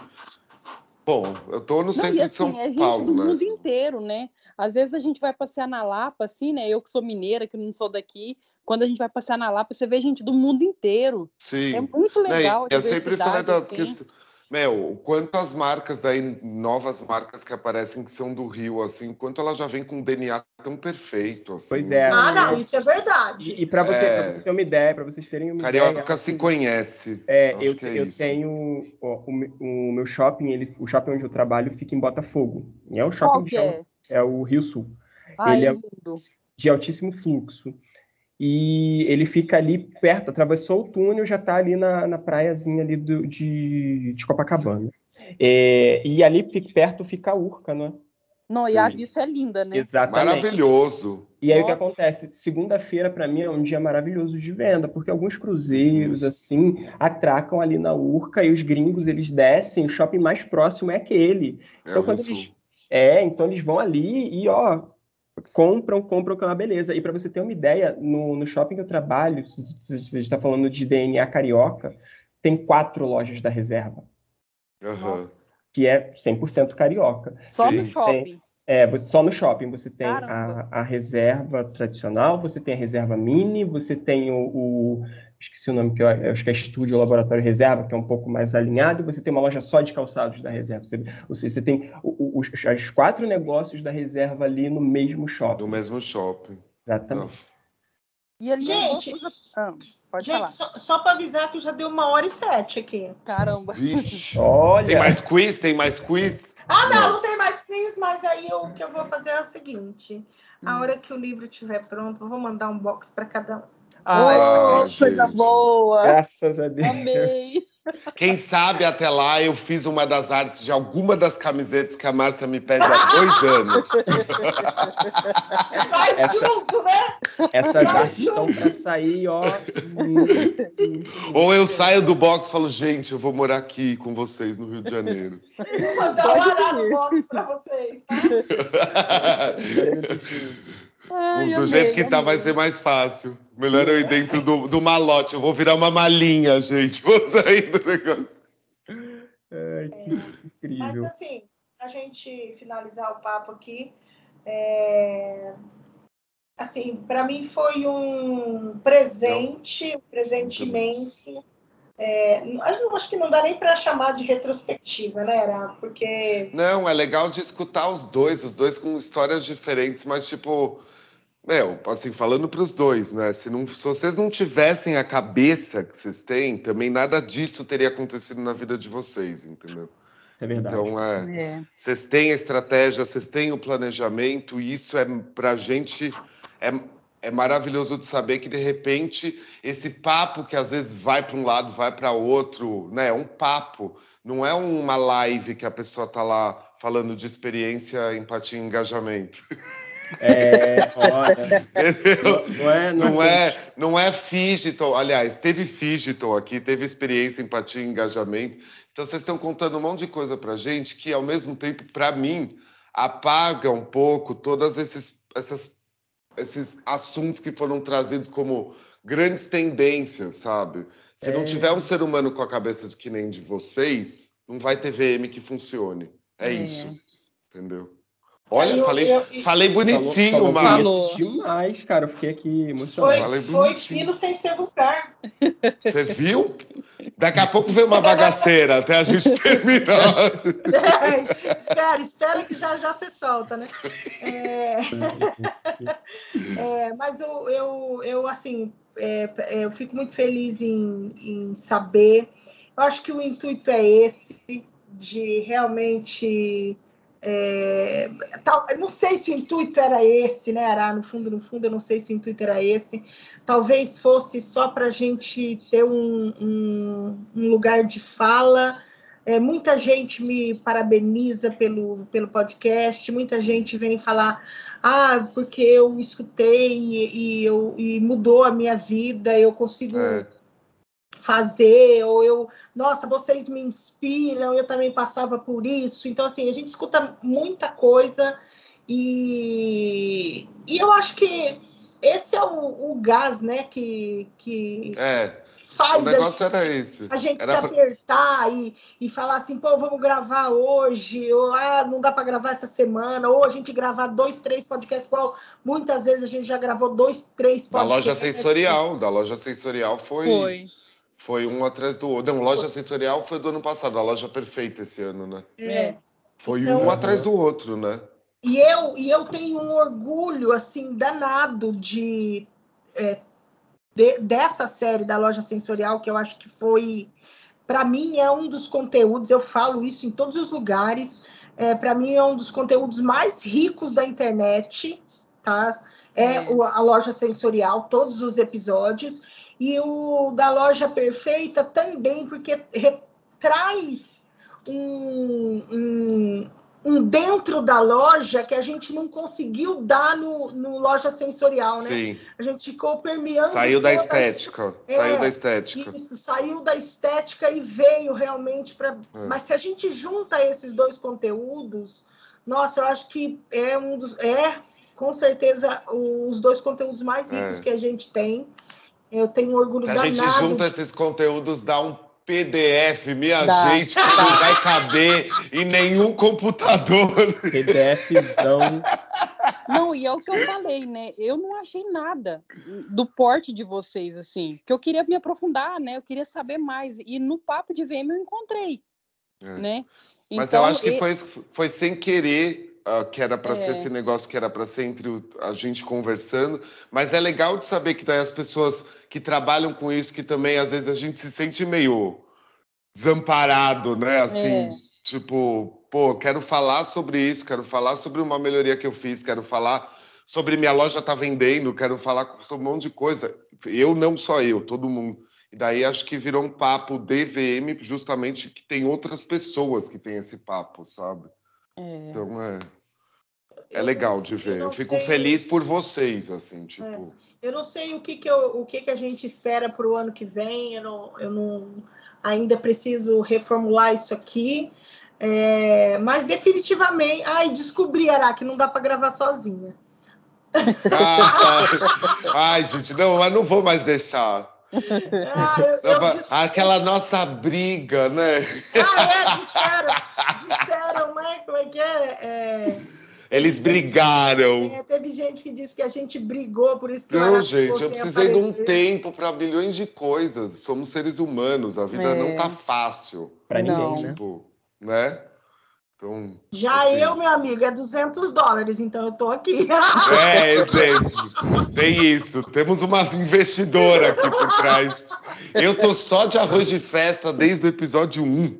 Bom, eu tô no Não, centro e de São assim, é gente Paulo, do né? mundo inteiro, né? Às vezes a gente vai passear na Lapa, assim, né? Eu que sou mineira, que não sou daqui, quando a gente vai passear na Lapa, você vê gente do mundo inteiro. Sim. É muito Né, legal. e eu sempre falei da assim. questão. Meu, o quanto as marcas daí, novas marcas que aparecem que são do Rio, assim, quanto ela já vem com um DNA tão perfeito, assim. Pois é. Ah, não, isso é verdade. E, e para você, É. você ter uma ideia, para vocês terem uma Carioca ideia. se conhece. É, eu, que é eu isso. tenho ó, o, o meu shopping, ele, o shopping onde eu trabalho fica em Botafogo. E é um Qual shopping que chama- é? é o Rio Sul, Ai, Ele é- lindo. de altíssimo fluxo. E ele fica ali perto, atravessou o túnel, já está ali na, na praiazinha ali do- de, de Copacabana. É, e ali fica, perto fica a Urca, né? Não, e a vista é linda, né? Exatamente. Maravilhoso. E aí o que acontece? Segunda-feira, para mim, é um dia maravilhoso de venda, porque alguns cruzeiros, assim, atracam ali na Urca e os gringos, eles descem, o shopping mais próximo é aquele. É Então, o quando eles- Sul. É, então eles vão ali e, ó, compram, compram, que é uma beleza. E para você ter uma ideia, no, no shopping que eu trabalho, se se- se você está falando de DNA carioca, tem quatro lojas da reserva, Aham. Nossa. que é 100% carioca. Só Sim. no shopping. É, você- só no shopping você tem a, a reserva tradicional, você tem a reserva mini, você tem o, o- esqueci o nome que eu, eu acho que é estúdio laboratório reserva, que é um pouco mais alinhado, e você tem uma loja só de calçados da reserva. Você, ou seja, você tem os, os quatro negócios da reserva ali no mesmo shopping. Do mesmo shopping. Exatamente. E ali é Gente, coisa- Ah, pode Gente, falar. só, só para avisar que já deu uma hora e sete aqui. Caramba. Vixe. Olha, Tem mais quiz? Tem mais quiz? Ah, não, não tem mais quiz, mas aí o que eu vou fazer é o seguinte: Hum. a hora que o livro estiver pronto, eu vou mandar um box para cada um. Ai, Ah, oh, coisa gente. boa. graças a Deus. Amei. Quem sabe até lá eu fiz uma das artes de alguma das camisetas que a Márcia me pede há dois anos. Vai Essa- junto, né? Essas artes estão para sair, ó. Ou eu saio do box e falo, gente, eu vou morar aqui com vocês no Rio de Janeiro. Vou mandar um box para vocês, tá? Ai, do amei, jeito que tá, amei. vai ser mais fácil. Melhor eu ir dentro do, do malote. Eu vou virar uma malinha, gente. Vou sair do negócio. Ai, que Mas incrível. assim, a gente finalizar o papo aqui, é, assim, para mim foi um presente, um presente imenso. É, acho acho que não dá nem para chamar de retrospectiva, né, Era? Porque Não, é legal de escutar os dois, os dois com histórias diferentes, mas tipo, meu, assim, falando para os dois, né? Se, não, se vocês não tivessem a cabeça que vocês têm, também nada disso teria acontecido na vida de vocês, entendeu? É verdade. Então, é, É. vocês têm a estratégia, vocês têm o planejamento, e isso é pra gente é, é maravilhoso de saber que de repente esse papo que às vezes vai para um lado, vai para outro, né? É um papo, não é uma live que a pessoa tá lá falando de experiência, empatia e engajamento. É, olha, não, é, não, não é, não é digital. Aliás, teve digital aqui, teve experiência, empatia, engajamento. Então vocês estão contando um monte de coisa para gente que, ao mesmo tempo, para mim, apaga um pouco todos esses, essas, esses assuntos que foram trazidos como grandes tendências, sabe? Se é... não tiver um ser humano com a cabeça que nem de vocês, não vai ter VM que funcione. É, é. isso. Entendeu? Olha, eu, falei, eu, eu, falei bonitinho, Márcio. Falou demais, cara. Eu fiquei aqui emocionado. Foi, foi fino sem ser vulgar. Você viu? Daqui a pouco vem uma bagaceira até a gente terminar. É, espera, espera que já já você solta, né? É, é, mas eu, eu, eu assim, é, é, eu fico muito feliz em, em saber. Eu acho que o intuito é esse, de realmente é, tal, não sei se o intuito era esse, né, Ará? No fundo, no fundo, eu não sei se o intuito era esse. Talvez fosse só para a gente ter um, um, um, lugar de fala. É, muita gente me parabeniza pelo, pelo podcast, muita gente vem falar, ah, porque eu escutei e, e, eu, e mudou a minha vida, eu consigo. É fazer, ou eu, nossa, vocês me inspiram, eu também passava por isso. Então, assim, a gente escuta muita coisa e, e eu acho que esse é o, o gás, né, que, que é. faz o negócio a, era esse. a gente era se apertar e, e falar assim, pô, vamos gravar hoje, ou ah, não dá para gravar essa semana, ou a gente gravar dois, três podcasts, qual muitas vezes a gente já gravou dois, três podcasts. Da loja sensorial, da loja sensorial foi... Foi foi um atrás do outro. Não, loja sensorial foi do ano passado, a loja perfeita esse ano, né? É. Foi então, um atrás do outro, né? E eu, e eu tenho um orgulho, assim, danado de, é, de, dessa série da loja sensorial, que eu acho que foi, para mim, é um dos conteúdos, eu falo isso em todos os lugares, é, para mim é um dos conteúdos mais ricos da internet, tá? É, é. O, a loja sensorial, todos os episódios e o da loja perfeita também, porque traz um, um, um, dentro da loja que a gente não conseguiu dar no, no loja sensorial, né? Sim. A gente ficou permeando. Saiu da estética. É, saiu da estética. Isso, saiu da estética e veio realmente para. É. Mas se a gente junta esses dois conteúdos, nossa, eu acho que é um dos. É, com certeza, os dois conteúdos mais ricos é. que a gente tem. Eu tenho orgulho da Se a gente junta esses conteúdos, dá um PDF, minha dá. gente, que não vai caber em nenhum computador. PDFzão. Não, e é o que eu falei, né? Eu não achei nada do porte de vocês, assim, que eu queria me aprofundar, né? Eu queria saber mais. E no papo de VM eu encontrei, é. né? Mas então, eu acho que foi, foi sem querer uh, que era para é. ser esse negócio que era para ser entre o, a gente conversando, mas é legal de saber que daí as pessoas que trabalham com isso, que também às vezes a gente se sente meio desamparado, né? Assim, é. tipo, pô, quero falar sobre isso, quero falar sobre uma melhoria que eu fiz, quero falar sobre minha loja tá vendendo, quero falar sobre um monte de coisa. Eu não só eu, todo mundo. E daí acho que virou um papo DVM, justamente que tem outras pessoas que têm esse papo, sabe? É. Então é. É legal de ver. Eu, eu fico feliz por vocês, assim, tipo. É. Eu não sei o que, que, eu, o que, que a gente espera para o ano que vem. Eu não, eu não ainda preciso reformular isso aqui. É, mas definitivamente. Ai, descobri, Ara, que não dá para gravar sozinha. Ah, tá. Ai, gente, não, mas não vou mais deixar. Ah, eu, eu Aquela nossa briga, né? Ah, é, disseram, disseram, né? Como é que é? é... Eles brigaram. É, teve gente que disse que a gente brigou, por isso que Não, gente, eu precisei de um tempo para bilhões de coisas. Somos seres humanos, a vida é. não tá fácil. Para ninguém, né? tipo, né? Então, Já assim... eu, meu amigo, é 200 dólares, então eu tô aqui. É, gente, tem isso. Temos uma investidora aqui por trás. Eu tô só de arroz de festa desde o episódio 1.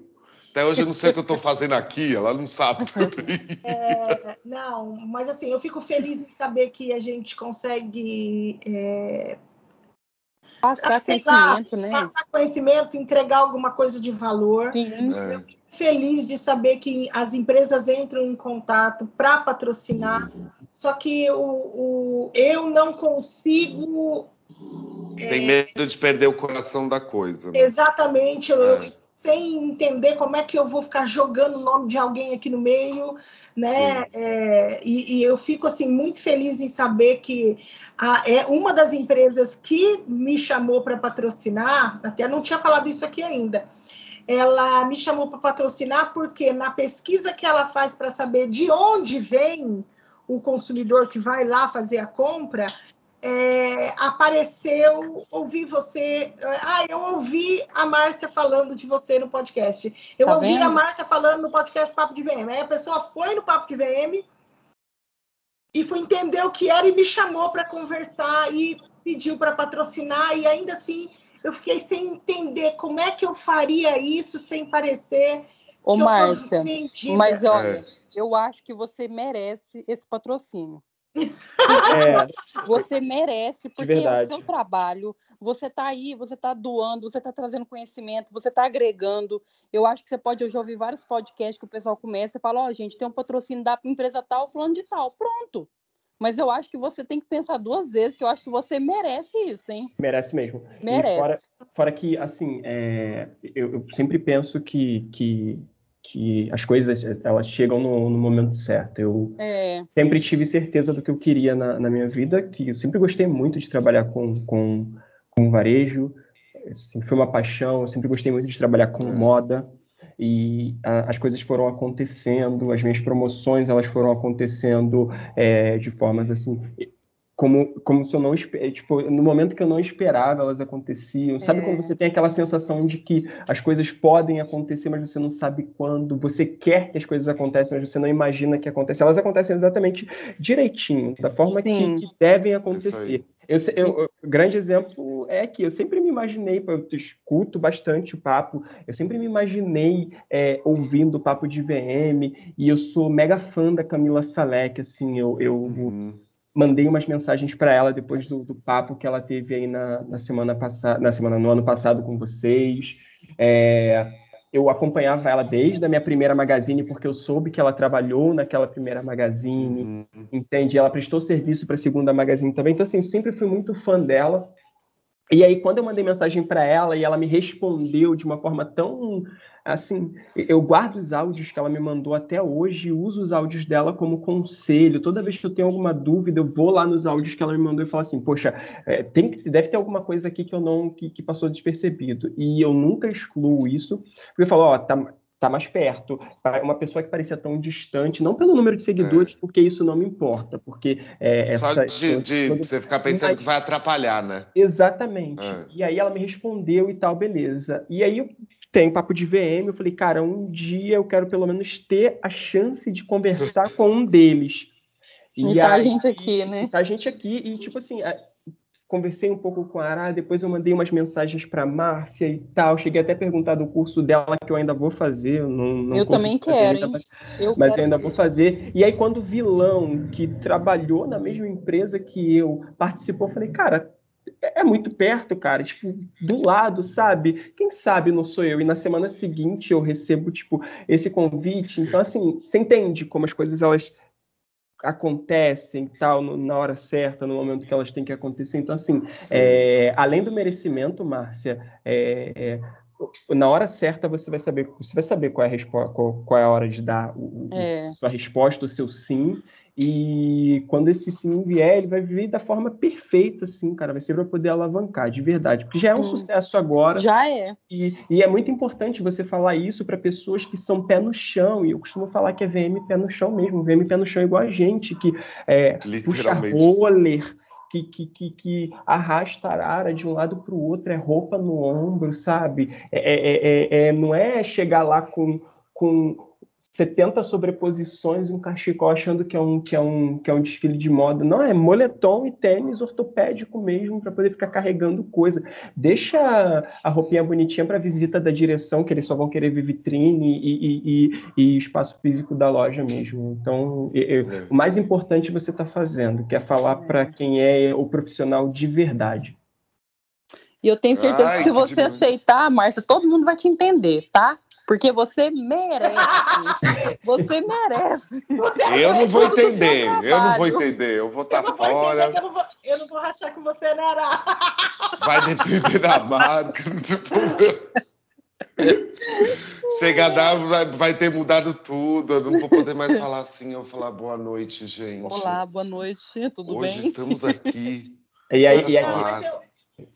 Até hoje eu não sei o que eu estou fazendo aqui, ela não sabe também. É, não, mas assim, eu fico feliz em saber que a gente consegue é, passar conhecimento, né? Passar conhecimento, entregar alguma coisa de valor. Sim. É. Eu feliz de saber que as empresas entram em contato para patrocinar só que o, o, eu não consigo. Tem é, medo de perder o coração da coisa. Né? Exatamente. Eu, é. sem entender como é que eu vou ficar jogando o nome de alguém aqui no meio, né? É, e, e, eu fico assim muito feliz em saber que a, é uma das empresas que me chamou para patrocinar, até não tinha falado isso aqui ainda. Ela me chamou para patrocinar porque na pesquisa que ela faz para saber de onde vem o consumidor que vai lá fazer a compra, é, apareceu, ouvi você. Ah, eu ouvi a Márcia falando de você no podcast. Eu tá ouvi vendo? a Márcia falando no podcast Papo de VM. Aí a pessoa foi no Papo de VM e foi entender o que era e me chamou para conversar e pediu para patrocinar, e ainda assim eu fiquei sem entender como é que eu faria isso sem parecer. Ô, Márcia, mas olha, é. eu acho que você merece esse patrocínio. É. Você merece, porque é o seu trabalho. Você está aí, você está doando, você está trazendo conhecimento, você está agregando. Eu acho que você pode hoje ouvir vários podcasts que o pessoal começa e fala: Ó, oh, gente, tem um patrocínio da empresa tal, falando de tal. Pronto. Mas eu acho que você tem que pensar duas vezes, que eu acho que você merece isso, hein? Merece mesmo. Merece. Fora, fora, que, assim, é, eu, eu, sempre penso que, que que as coisas elas chegam no, no momento certo. Eu é. sempre tive certeza do que eu queria na, na, minha vida, que eu sempre gostei muito de trabalhar com, com, com varejo, sempre foi uma paixão, eu sempre gostei muito de trabalhar com é. moda e a, as coisas foram acontecendo, as minhas promoções elas foram acontecendo é, de formas assim como, como se eu não tipo no momento que eu não esperava elas aconteciam. Sabe é. quando você tem aquela sensação de que as coisas podem acontecer mas você não sabe quando? Você quer que as coisas aconteçam mas você não imagina que acontecem elas acontecem exatamente direitinho da forma que, que, devem acontecer eu, eu, o grande exemplo é que eu sempre me imaginei, eu escuto bastante o papo, eu sempre me imaginei é, ouvindo o papo de VM, e eu sou mega fã da Camila Salek, assim, eu, eu uhum mandei umas mensagens para ela depois do, do, papo que ela teve aí na, na semana passada, na semana no ano passado com vocês. É, eu acompanhava ela desde a minha primeira magazine porque eu soube que ela trabalhou naquela primeira magazine, uhum. entende? Ela prestou serviço para a segunda magazine também. Então assim, sempre fui muito fã dela. E aí quando eu mandei mensagem para ela e ela me respondeu de uma forma tão assim, eu guardo os áudios que ela me mandou até hoje e uso os áudios dela como conselho. Toda vez que eu tenho alguma dúvida, eu vou lá nos áudios que ela me mandou e falo assim, poxa, é, tem, deve ter alguma coisa aqui que eu não que, que, passou despercebido. E eu nunca excluo isso, porque eu falo, ó, tá, tá mais perto. Uma pessoa que parecia tão distante, não pelo número de seguidores, é. porque isso não me importa, porque é, Só essa, de, de você ficar pensando Mas, que vai atrapalhar, né? Exatamente. É. E aí ela me respondeu e tal, beleza. E aí eu tem papo de VM. Eu falei, cara, um dia eu quero pelo menos ter a chance de conversar com um deles. E, e tá aí, a gente aqui, né? Tá a gente aqui e, tipo assim, conversei um pouco com a Ara, depois eu mandei umas mensagens para Márcia e tal. Cheguei até a perguntar do curso dela que eu ainda vou fazer. Eu, não, não eu também quero, ainda, eu mas eu ainda vou fazer. E aí, quando o vilão que trabalhou na mesma empresa que eu participou, eu falei, cara, é, é muito perto, cara, tipo, do lado, sabe? Quem sabe não sou eu. E na semana seguinte eu recebo, tipo, esse convite. Então, assim, você entende como as coisas, elas acontecem tal no, na hora certa, no momento que elas têm que acontecer. Então, assim, é, além do merecimento, Márcia, é, é, na hora certa você vai saber, você vai saber qual é a, qual, qual é a hora de dar o, é. sua resposta, o seu sim, e quando esse sim vier, ele vai vir da forma perfeita, assim, cara. Vai ser para poder alavancar, de verdade. Porque já é um hum. sucesso agora. Já é. E, e é muito importante você falar isso para pessoas que são pé no chão. E eu costumo falar que é VM pé no chão mesmo. VM pé no chão é igual a gente, que é, puxa roller. Que, que, que, que, arrasta a arara de um lado para o outro, é roupa no ombro, sabe? É, é, é, é, não é chegar lá com, com 70 sobreposições e um cachecol achando que é um, que é um, que é um desfile de moda. Não, é moletom e tênis ortopédico mesmo para poder ficar carregando coisa. Deixa a roupinha bonitinha para visita da direção, que eles só vão querer ver vitrine e, e, e, e espaço físico da loja mesmo. Então, eu, é. o mais importante você está fazendo, que é falar para quem é o profissional de verdade. E eu tenho certeza Ai, que se você que aceitar, Márcia, todo mundo vai te entender, tá? Porque você merece. Você merece. Você Eu não vou entender, eu não vou entender. Eu vou estar vou fora, entender, eu não vou, eu não vou rachar com você, né, Ara? vai depender da marca, problema. Chegar lá, vai, vai ter mudado tudo. Eu não vou poder mais falar assim. Eu vou falar boa noite, gente. Olá, boa noite, tudo Hoje bem? estamos aqui. E aí, e aí, eu,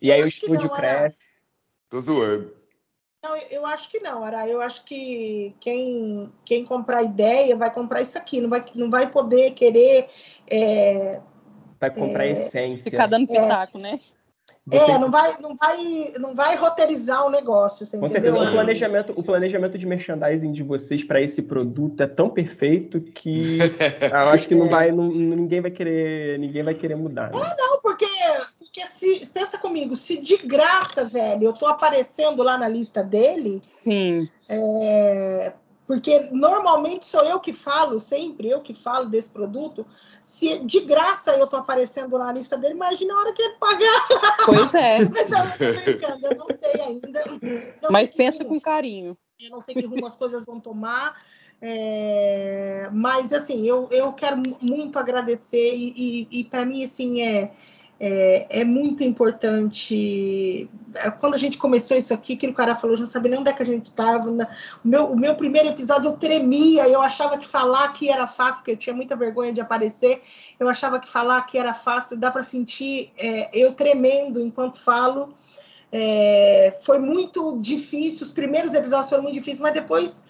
e aí o estúdio não, cresce. Tô zoando. Não, eu acho que não, Ara. Eu acho que quem, quem comprar ideia vai comprar isso aqui. Não vai, não vai poder querer. é, Vai comprar É, essência. Ficar dando pitaco, né? Você- É, não vai, não vai, não vai roteirizar o negócio, você Com certeza, o planejamento, o planejamento de merchandising de vocês para esse produto é tão perfeito que eu acho que não vai, não- ninguém vai querer, ninguém vai querer mudar. né? Não, porque, porque se pensa comigo, se de graça, velho, eu tô aparecendo lá na lista dele, Sim. é, porque normalmente sou eu que falo, sempre eu que falo desse produto. Se de graça eu tô aparecendo lá na lista dele, imagina a hora que ele pagar. Pois é. Mas eu tô brincando, eu não sei ainda. Não Mas sei pensa rumo- com carinho. Eu não sei que rumo as coisas vão tomar. é, mas assim, eu, eu quero mu- muito agradecer e, e, para mim assim é, é, é muito importante. É, Quando a gente começou isso aqui, que o cara falou, não sabia nem onde é que a gente estava. O meu, o meu primeiro episódio eu tremia, eu achava que falar que era fácil, porque eu tinha muita vergonha de aparecer. Eu achava que falar que era fácil, dá para sentir é, eu tremendo enquanto falo. É, foi muito difícil, os primeiros episódios foram muito difíceis, mas depois,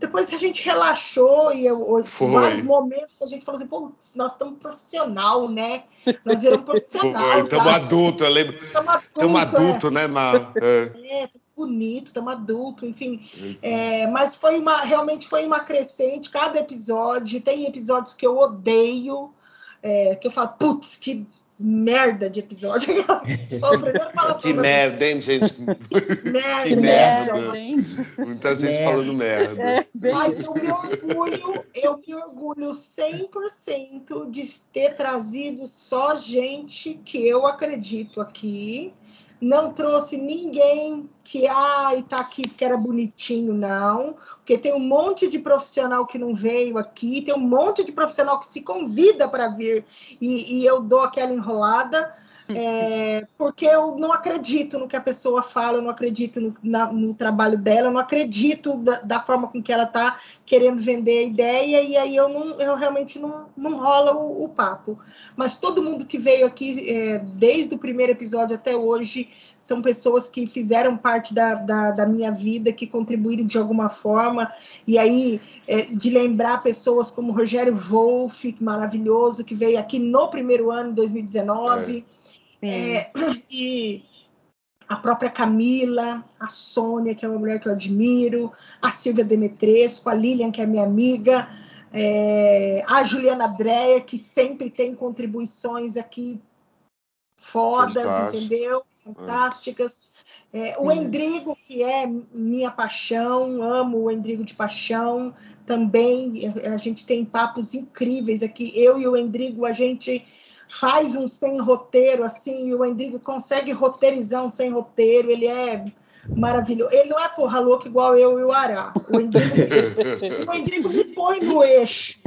depois a gente relaxou e eu, Foi. vários momentos que a gente falou assim, pô, nós estamos profissional, né? Nós viramos profissional. Estamos sabe? adultos, eu lembro. Estamos adulto, Estamos adultos, né, Mar? É. É, é, bonito, estamos adulto, enfim. É, mas foi uma, realmente foi uma crescente, cada episódio. Tem episódios que eu odeio, é, que eu falo, putz, que merda de episódio. Que da- merda, hein, gente? merda, que merda. merda. hein? Muita gente Merda. falando merda. É, Mas eu me orgulho, eu me orgulho 100% de ter trazido só gente que eu acredito aqui. Não trouxe ninguém que ai, tá aqui porque era bonitinho, não. Porque tem um monte de profissional que não veio aqui, tem um monte de profissional que se convida para vir e, e eu dou aquela enrolada. é, porque eu não acredito no que a pessoa fala, eu não acredito no, na- no trabalho dela, eu não acredito da, da forma com que ela está querendo vender a ideia, e aí eu, não, eu realmente não, não rola o, o papo. Mas todo mundo que veio aqui, é, desde o primeiro episódio até hoje, são pessoas que fizeram parte da, da, da minha vida, que contribuíram de alguma forma, e aí é, de lembrar pessoas como Rogério Wolff, maravilhoso, que veio aqui no primeiro ano, 2019. sim. É, e a própria Camila, a Sônia, que é uma mulher que eu admiro, a Silvia Demetresco, a Lilian, que é minha amiga, é, a Juliana Dreyer, que sempre tem contribuições aqui fodas, entendeu? Fantásticas. É, o. Endrigo, que é minha paixão, amo o Endrigo de paixão também. A gente tem papos incríveis aqui. Eu e o Endrigo, a gente faz um sem roteiro assim, e o Endrigo consegue roteirizar um sem roteiro, ele é maravilhoso. Ele não é porra louca igual eu e o Ará. O Endrigo, o Endrigo me põe no eixo.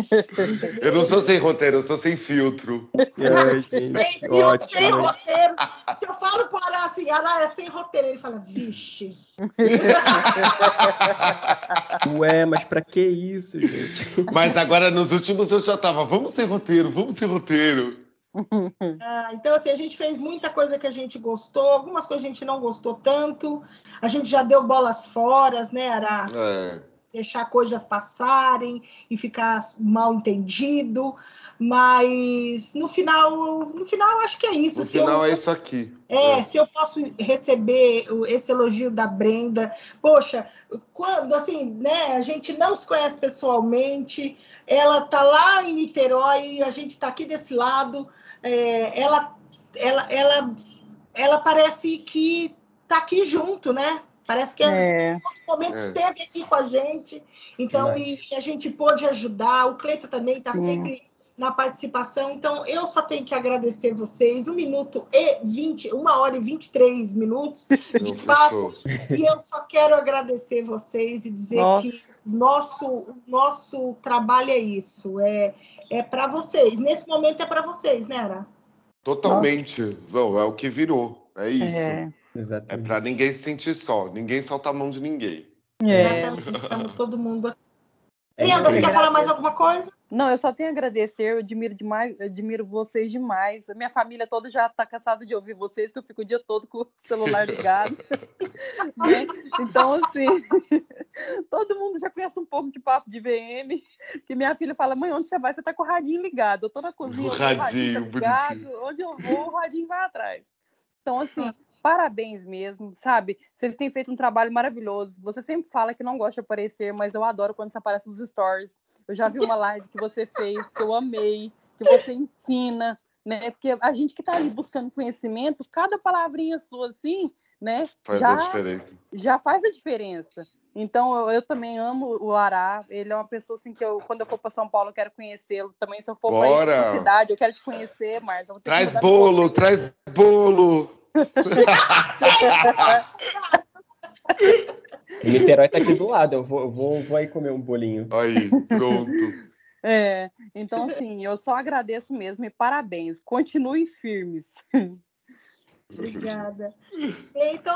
Eu não sou sem roteiro, eu sou sem filtro. Ai, gente, Sem, sem ótimo. roteiro. Se eu falo pro Ará assim, Ará é sem roteiro, ele fala, vixe. Ué, mas pra que isso, gente? Mas agora nos últimos eu já tava, vamos sem roteiro, vamos sem roteiro. Ah, então, assim, a gente fez muita coisa que a gente gostou, algumas coisas a gente não gostou tanto. A gente já deu bolas fora, né, Ará? É. deixar coisas passarem e ficar mal entendido, mas no final, no final eu acho que é isso. No Se eu- final é isso aqui. é, se eu posso receber esse elogio da Brenda, poxa, quando assim, né, a gente não se conhece pessoalmente, ela tá lá em Niterói, a gente tá aqui desse lado, é, ela, ela, ela, ela parece que tá aqui junto, né? Parece que é, outros momentos É. esteve aqui com a gente, então e, e a gente pôde ajudar. O Cleito também está sempre na participação. Então, eu só tenho que agradecer vocês. Um minuto e 20, uma hora e 23 minutos de papo. E eu só quero agradecer vocês e dizer Nossa. que nosso, nosso trabalho é isso. É, é para vocês. Nesse momento é para vocês, né, Ara? Totalmente. Não, é o que virou. É isso. É, é para ninguém se sentir só. Ninguém solta a mão de ninguém. É. Estamos todo mundo aqui. É Leandra, você quer falar mais alguma coisa? Não, eu só tenho a agradecer, eu admiro demais, eu admiro vocês demais. A minha família toda já está cansada de ouvir vocês, que eu fico o dia todo com o celular ligado. né? Então, assim, todo mundo já conhece um pouco de papo de VM, que minha filha fala, mãe, onde você vai? Você está com o radinho ligado. Eu estou na cozinha, o radinho, o radinho tá ligado, onde eu vou, o radinho vai atrás. Então, assim, parabéns mesmo, sabe? Vocês têm feito um trabalho maravilhoso. Você sempre fala que não gosta de aparecer, mas eu adoro quando você aparece nos stories. Eu já vi uma live que você fez, que eu amei, que você ensina, né? Porque a gente que está ali buscando conhecimento, cada palavrinha sua assim, né? Faz já, a diferença. Já faz a diferença. Então eu, eu, também amo o Ará. Ele é uma pessoa assim que eu, quando eu for para São Paulo, eu quero conhecê-lo. Também se eu for para a cidade, eu quero te conhecer, Marta. Traz bolo, traz bolo. Niterói tá aqui do lado, eu vou, vou, vou aí comer um bolinho. Aí, pronto. É, então assim, eu só agradeço mesmo e parabéns. Continuem firmes. Obrigada. Então.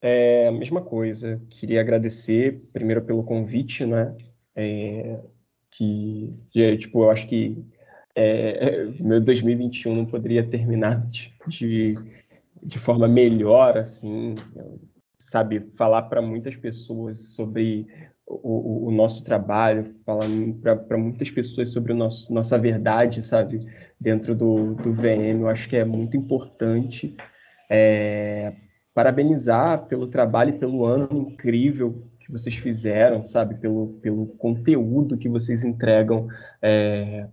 É a mesma coisa. Queria agradecer primeiro pelo convite, né? É, que, tipo, eu acho que é, meu 2021 não poderia terminar de, de de forma melhor, assim, sabe, falar para muitas pessoas sobre o, o, nosso trabalho, falar para muitas pessoas sobre nosso, nossa verdade, sabe, dentro do, do VM, eu acho que é muito importante. É, parabenizar pelo trabalho e pelo ano incrível que vocês fizeram, sabe, pelo, pelo conteúdo que vocês entregam é,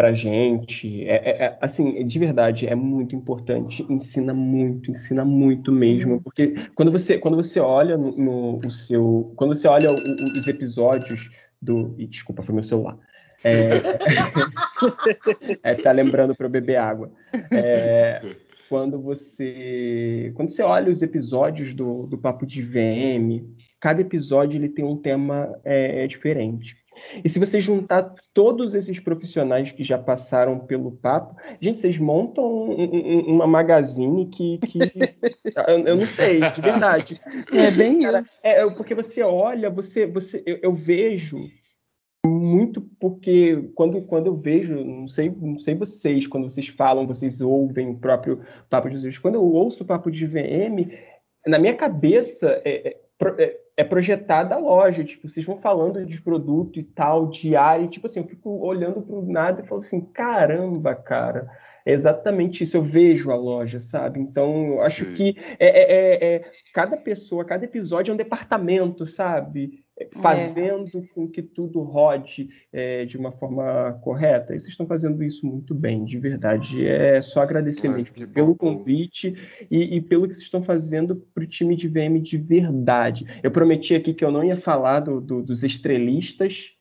para gente. É, é, é, assim, de verdade, é muito importante. Ensina muito, ensina muito mesmo, uhum. porque quando você quando você olha no, no o seu, quando você olha o, o, os episódios do, e, desculpa, foi meu celular. É, é tá lembrando para eu beber água. É, quando você quando você olha os episódios do, do Papo de VM, cada episódio ele tem um tema é, diferente. E se você juntar todos esses profissionais que já passaram pelo papo, gente, vocês montam um, um, uma magazine que, que eu, eu, não sei, de verdade. É bem Cara, isso. É, porque você olha, você, você, eu, eu, vejo muito porque quando, quando eu vejo, não sei, não sei vocês, quando vocês falam, vocês ouvem o próprio papo de vocês, quando eu ouço o papo de VM, na minha cabeça é, é, é é projetada a loja, tipo, vocês vão falando de produto e tal, de área, e, tipo assim, eu fico olhando para o nada e falo assim, caramba, cara, é exatamente isso, eu vejo a loja, sabe? Então, eu acho Sim. que é, é, é, é, cada pessoa, cada episódio é um departamento, sabe? É. Fazendo com que tudo rode é, de uma forma correta. E vocês estão fazendo isso muito bem, de verdade. É só agradecer mesmo pelo convite e, e, pelo que vocês estão fazendo para o time de VM de verdade. Eu prometi aqui que eu não ia falar do, do, dos estrelistas,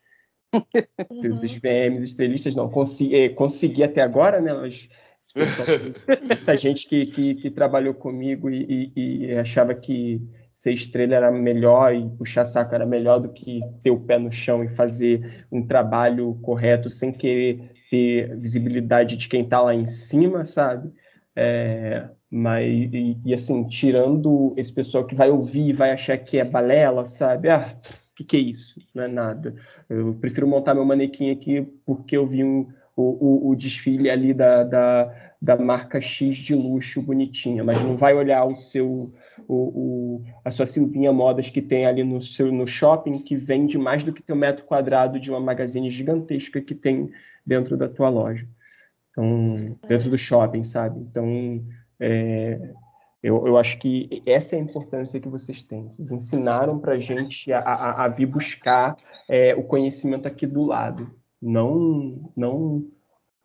dos VMs estrelistas, não. Consegui, é, consegui até agora, né? Mas muita gente que, que, que, trabalhou comigo e, e, e, achava que ser estrela era melhor e puxar saco era melhor do que ter o pé no chão e fazer um trabalho correto sem querer ter visibilidade de quem está lá em cima, sabe? É, mas e, e, assim tirando esse pessoal que vai ouvir e vai achar que é balela, sabe? Ah, que que é isso? Não é nada. Eu prefiro montar meu manequim aqui porque eu vi um, o, o, o desfile ali da, da, da, marca X de luxo bonitinha, mas não vai olhar o seu o, o, a sua Silvinha Modas que tem ali no seu no shopping que vende mais do que teu metro quadrado de uma magazine gigantesca que tem dentro da tua loja. Então, dentro do shopping, sabe? Então, é, eu, eu, acho que essa é a importância que vocês têm. Vocês ensinaram para a gente a, a, vir buscar é, o conhecimento aqui do lado. Não, não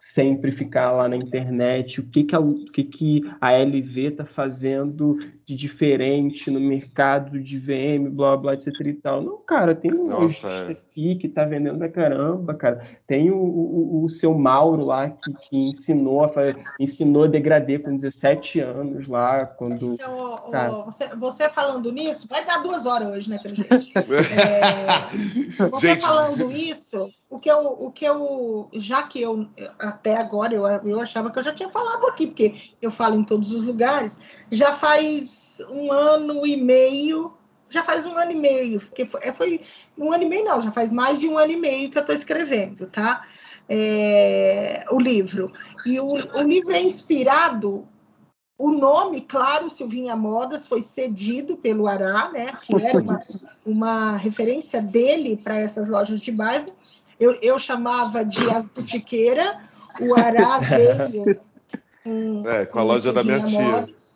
sempre ficar lá na internet o que, que, a, o que, que a LV está fazendo de diferente no mercado de VM, blá, blá, etc e tal. Não, cara, tem Nossa, é. Aqui, que tá vendendo pra caramba, cara. Tem o, o, o seu Mauro lá, que, que ensinou, a fazer, ensinou degradê com 17 anos lá, quando... Então, ó, você, você, falando nisso, vai dar duas horas hoje, né, pelo jeito. É, você gente... falando isso, o que, eu, o que eu, já que eu, até agora, eu, eu achava que eu já tinha falado aqui, porque eu falo em todos os lugares, já faz um ano e meio já faz um ano e meio, porque foi, é, foi, um ano e meio não, já faz mais de um ano e meio que eu estou escrevendo, tá? É, o livro. E o, o livro é inspirado o nome, claro, Silvinha Modas, foi cedido pelo Ará, né, que era uma, uma referência dele para essas lojas de bairro. Eu, eu chamava de As Botiqueira, o Ará veio com, é, com a loja da minha Modas.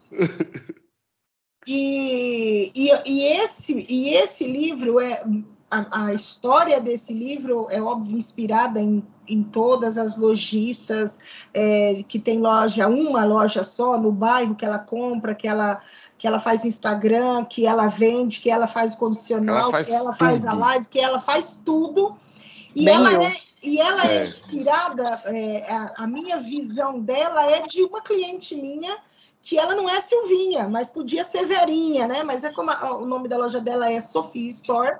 E, e, e, esse, e esse livro é a, a, história desse livro é óbvio inspirada em, em todas as lojistas é, que tem loja uma loja só no bairro que ela compra que ela que ela faz Instagram que ela vende que ela faz condicional ela faz que ela tudo. faz a live que ela faz tudo e Bem ela eu. é e ela é, é inspirada é, a, a minha visão dela é de uma cliente minha que ela não é Silvinha, mas podia ser Verinha, né? Mas é como a, o nome da loja dela é Sophie Store.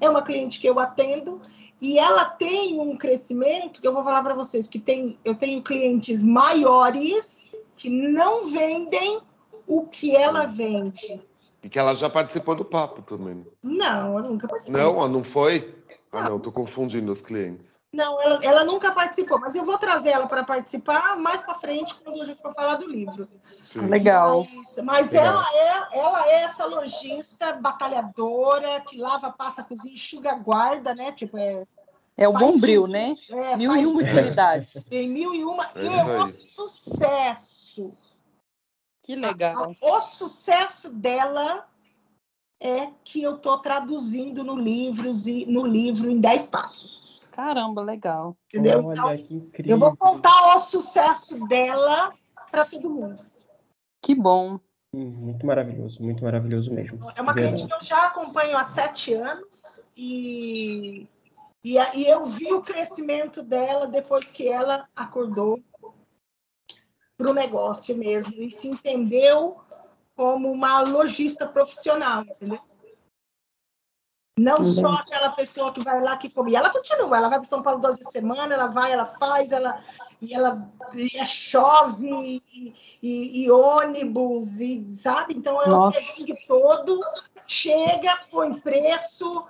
É uma cliente que eu atendo e ela tem um crescimento que eu vou falar para vocês que tem, eu tenho clientes maiores que não vendem o que ela vende. E que ela já participou do papo também. Não, ela nunca participou. Não, não foi? Ah, não, estou confundindo os clientes. Não, ela, ela, nunca participou, mas eu vou trazer ela para participar mais para frente quando a gente for falar do livro. Sim. Legal. Mas, mas Legal. ela é ela é essa lojista batalhadora que lava, passa, cozinha, enxuga, guarda, né? Tipo é é o bombril, né? É, mil e uma utilidades. Tem mil e uma é e é um sucesso. Que legal. A, a, o sucesso dela é que eu estou traduzindo no livro, no livro em 10 passos. Caramba, legal. Entendeu? Olha, então, eu vou contar o sucesso dela para todo mundo. Que bom. Muito maravilhoso, muito maravilhoso mesmo. É uma cliente que eu já acompanho há sete anos e, e, e eu vi o crescimento dela depois que ela acordou para o negócio mesmo e se entendeu como uma lojista profissional, entendeu? Não só aquela pessoa que vai lá que come. Ela continua, ela vai para São Paulo 12 semanas, ela vai, ela faz, ela e ela e é chove e, e, e, ônibus e sabe? Então é um todo, chega, põe preço,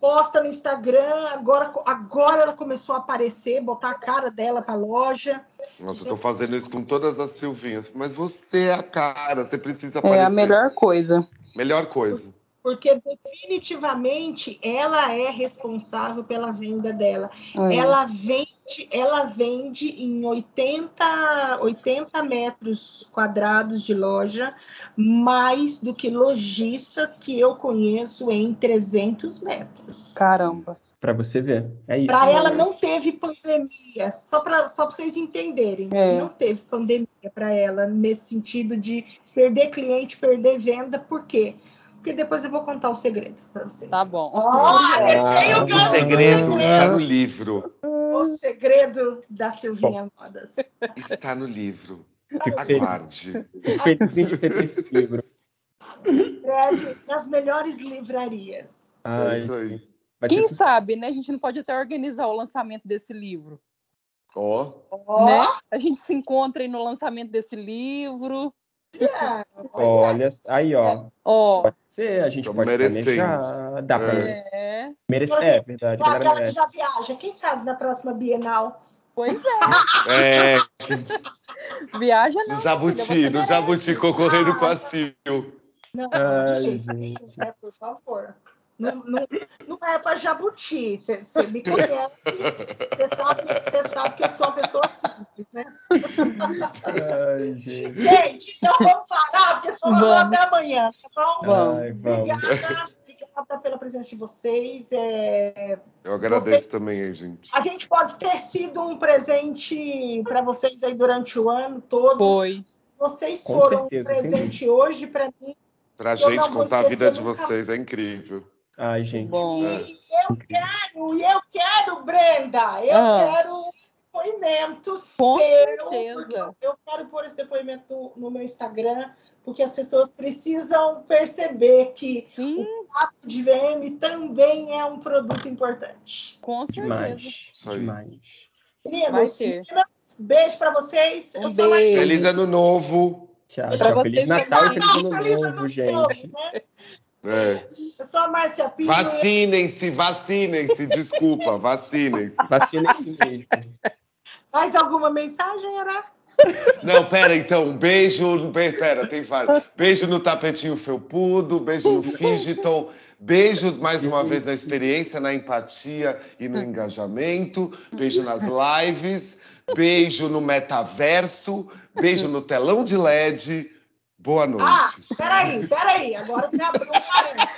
posta no Instagram, agora, agora ela começou a aparecer, botar a cara dela para a loja. Nossa, eu tô fazendo isso com todas as Silvinhas, mas você é a cara, você precisa aparecer. É a melhor coisa. Melhor coisa. Porque definitivamente ela é responsável pela venda dela. É. Ela vende, ela vende em 80, 80 metros quadrados de loja, mais do que lojistas que eu conheço em 300 metros. Caramba. Para você ver. É isso. Para ela não teve pandemia, só para só vocês entenderem. É. Não teve pandemia para ela nesse sentido de perder cliente, perder venda, por quê? Porque depois eu vou contar o segredo para vocês. Tá bom. Oh, deixei o, o segredo está no livro. O segredo da Silvinha Modas. Está no livro. Aguarde. Perfeitozinho que você tem esse livro. Breve nas melhores livrarias. é isso aí. Quem sabe, né? A gente não pode até organizar o lançamento desse livro. Ó. Oh. Né? A gente se encontra aí no lançamento desse livro. Yeah. Olha, aí, ó. Oh. Pode ser, a gente pode planejar. Dá pra... É. Merecer, é verdade. É aquela que já viaja. Quem sabe na próxima Bienal? Pois é. é. Viaja não. No Jabuti, no Jabuti, concorrendo ah, com a Sil. Não, não, de jeito nenhum, né? Por favor. Não, não, não é para jabuti. Você me conhece, você sabe, sabe que eu sou uma pessoa simples, né? Ai, gente. gente, então vamos parar, porque senão vamos até amanhã, tá bom? Vamos. Obrigada, obrigada pela presença de vocês. É... Eu agradeço vocês... também, gente. A gente pode ter sido um presente para vocês aí durante o ano todo. Foi. Se vocês Com foram certeza, um presente hoje para mim. Para a gente contar a vida de vocês é incrível. Ai, gente. Bom. E, eu quero, e eu quero, Brenda, eu Ah. quero um depoimento Com seu, certeza. porque eu- quero pôr esse depoimento no, meu Instagram, porque as pessoas precisam perceber que Sim, o pato de VM também é um produto importante. com certeza. Demais. Demais. Meninos, meninas, beijo pra vocês. Um eu sou a Marcela. Feliz ano novo. Tchau, tchau. Feliz Natal e feliz ano novo, gente. novo, né? É. Eu sou a Márcia Pinho. Vacinem-se, vacinem-se, desculpa, vacinem-se. Vacina esse mesmo. Mais alguma mensagem, Ara? Não, pera, então, um beijo, be- pera, tem vários. Beijo no tapetinho felpudo, beijo no Figiton, beijo mais uma vez na experiência, na empatia e no engajamento, beijo nas lives, beijo no metaverso, beijo no telão de LED. Boa Ah, noite. peraí, peraí. Agora você abriu um parênteses.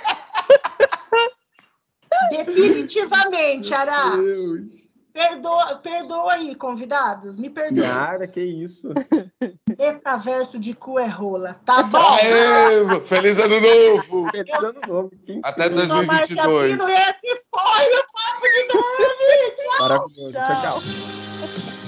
Definitivamente, Ara. Deus. Perdoa, perdoa aí, convidados. Me perdoa. Nada, que isso. Metaverso de cu é rola. Tá bom? Aê, feliz ano novo! Feliz ano novo. Até Eu sou a Márcia 2022. Pino e esse foi o Papo de Neve. Tchau. Maravilhoso. Tchau, tchau.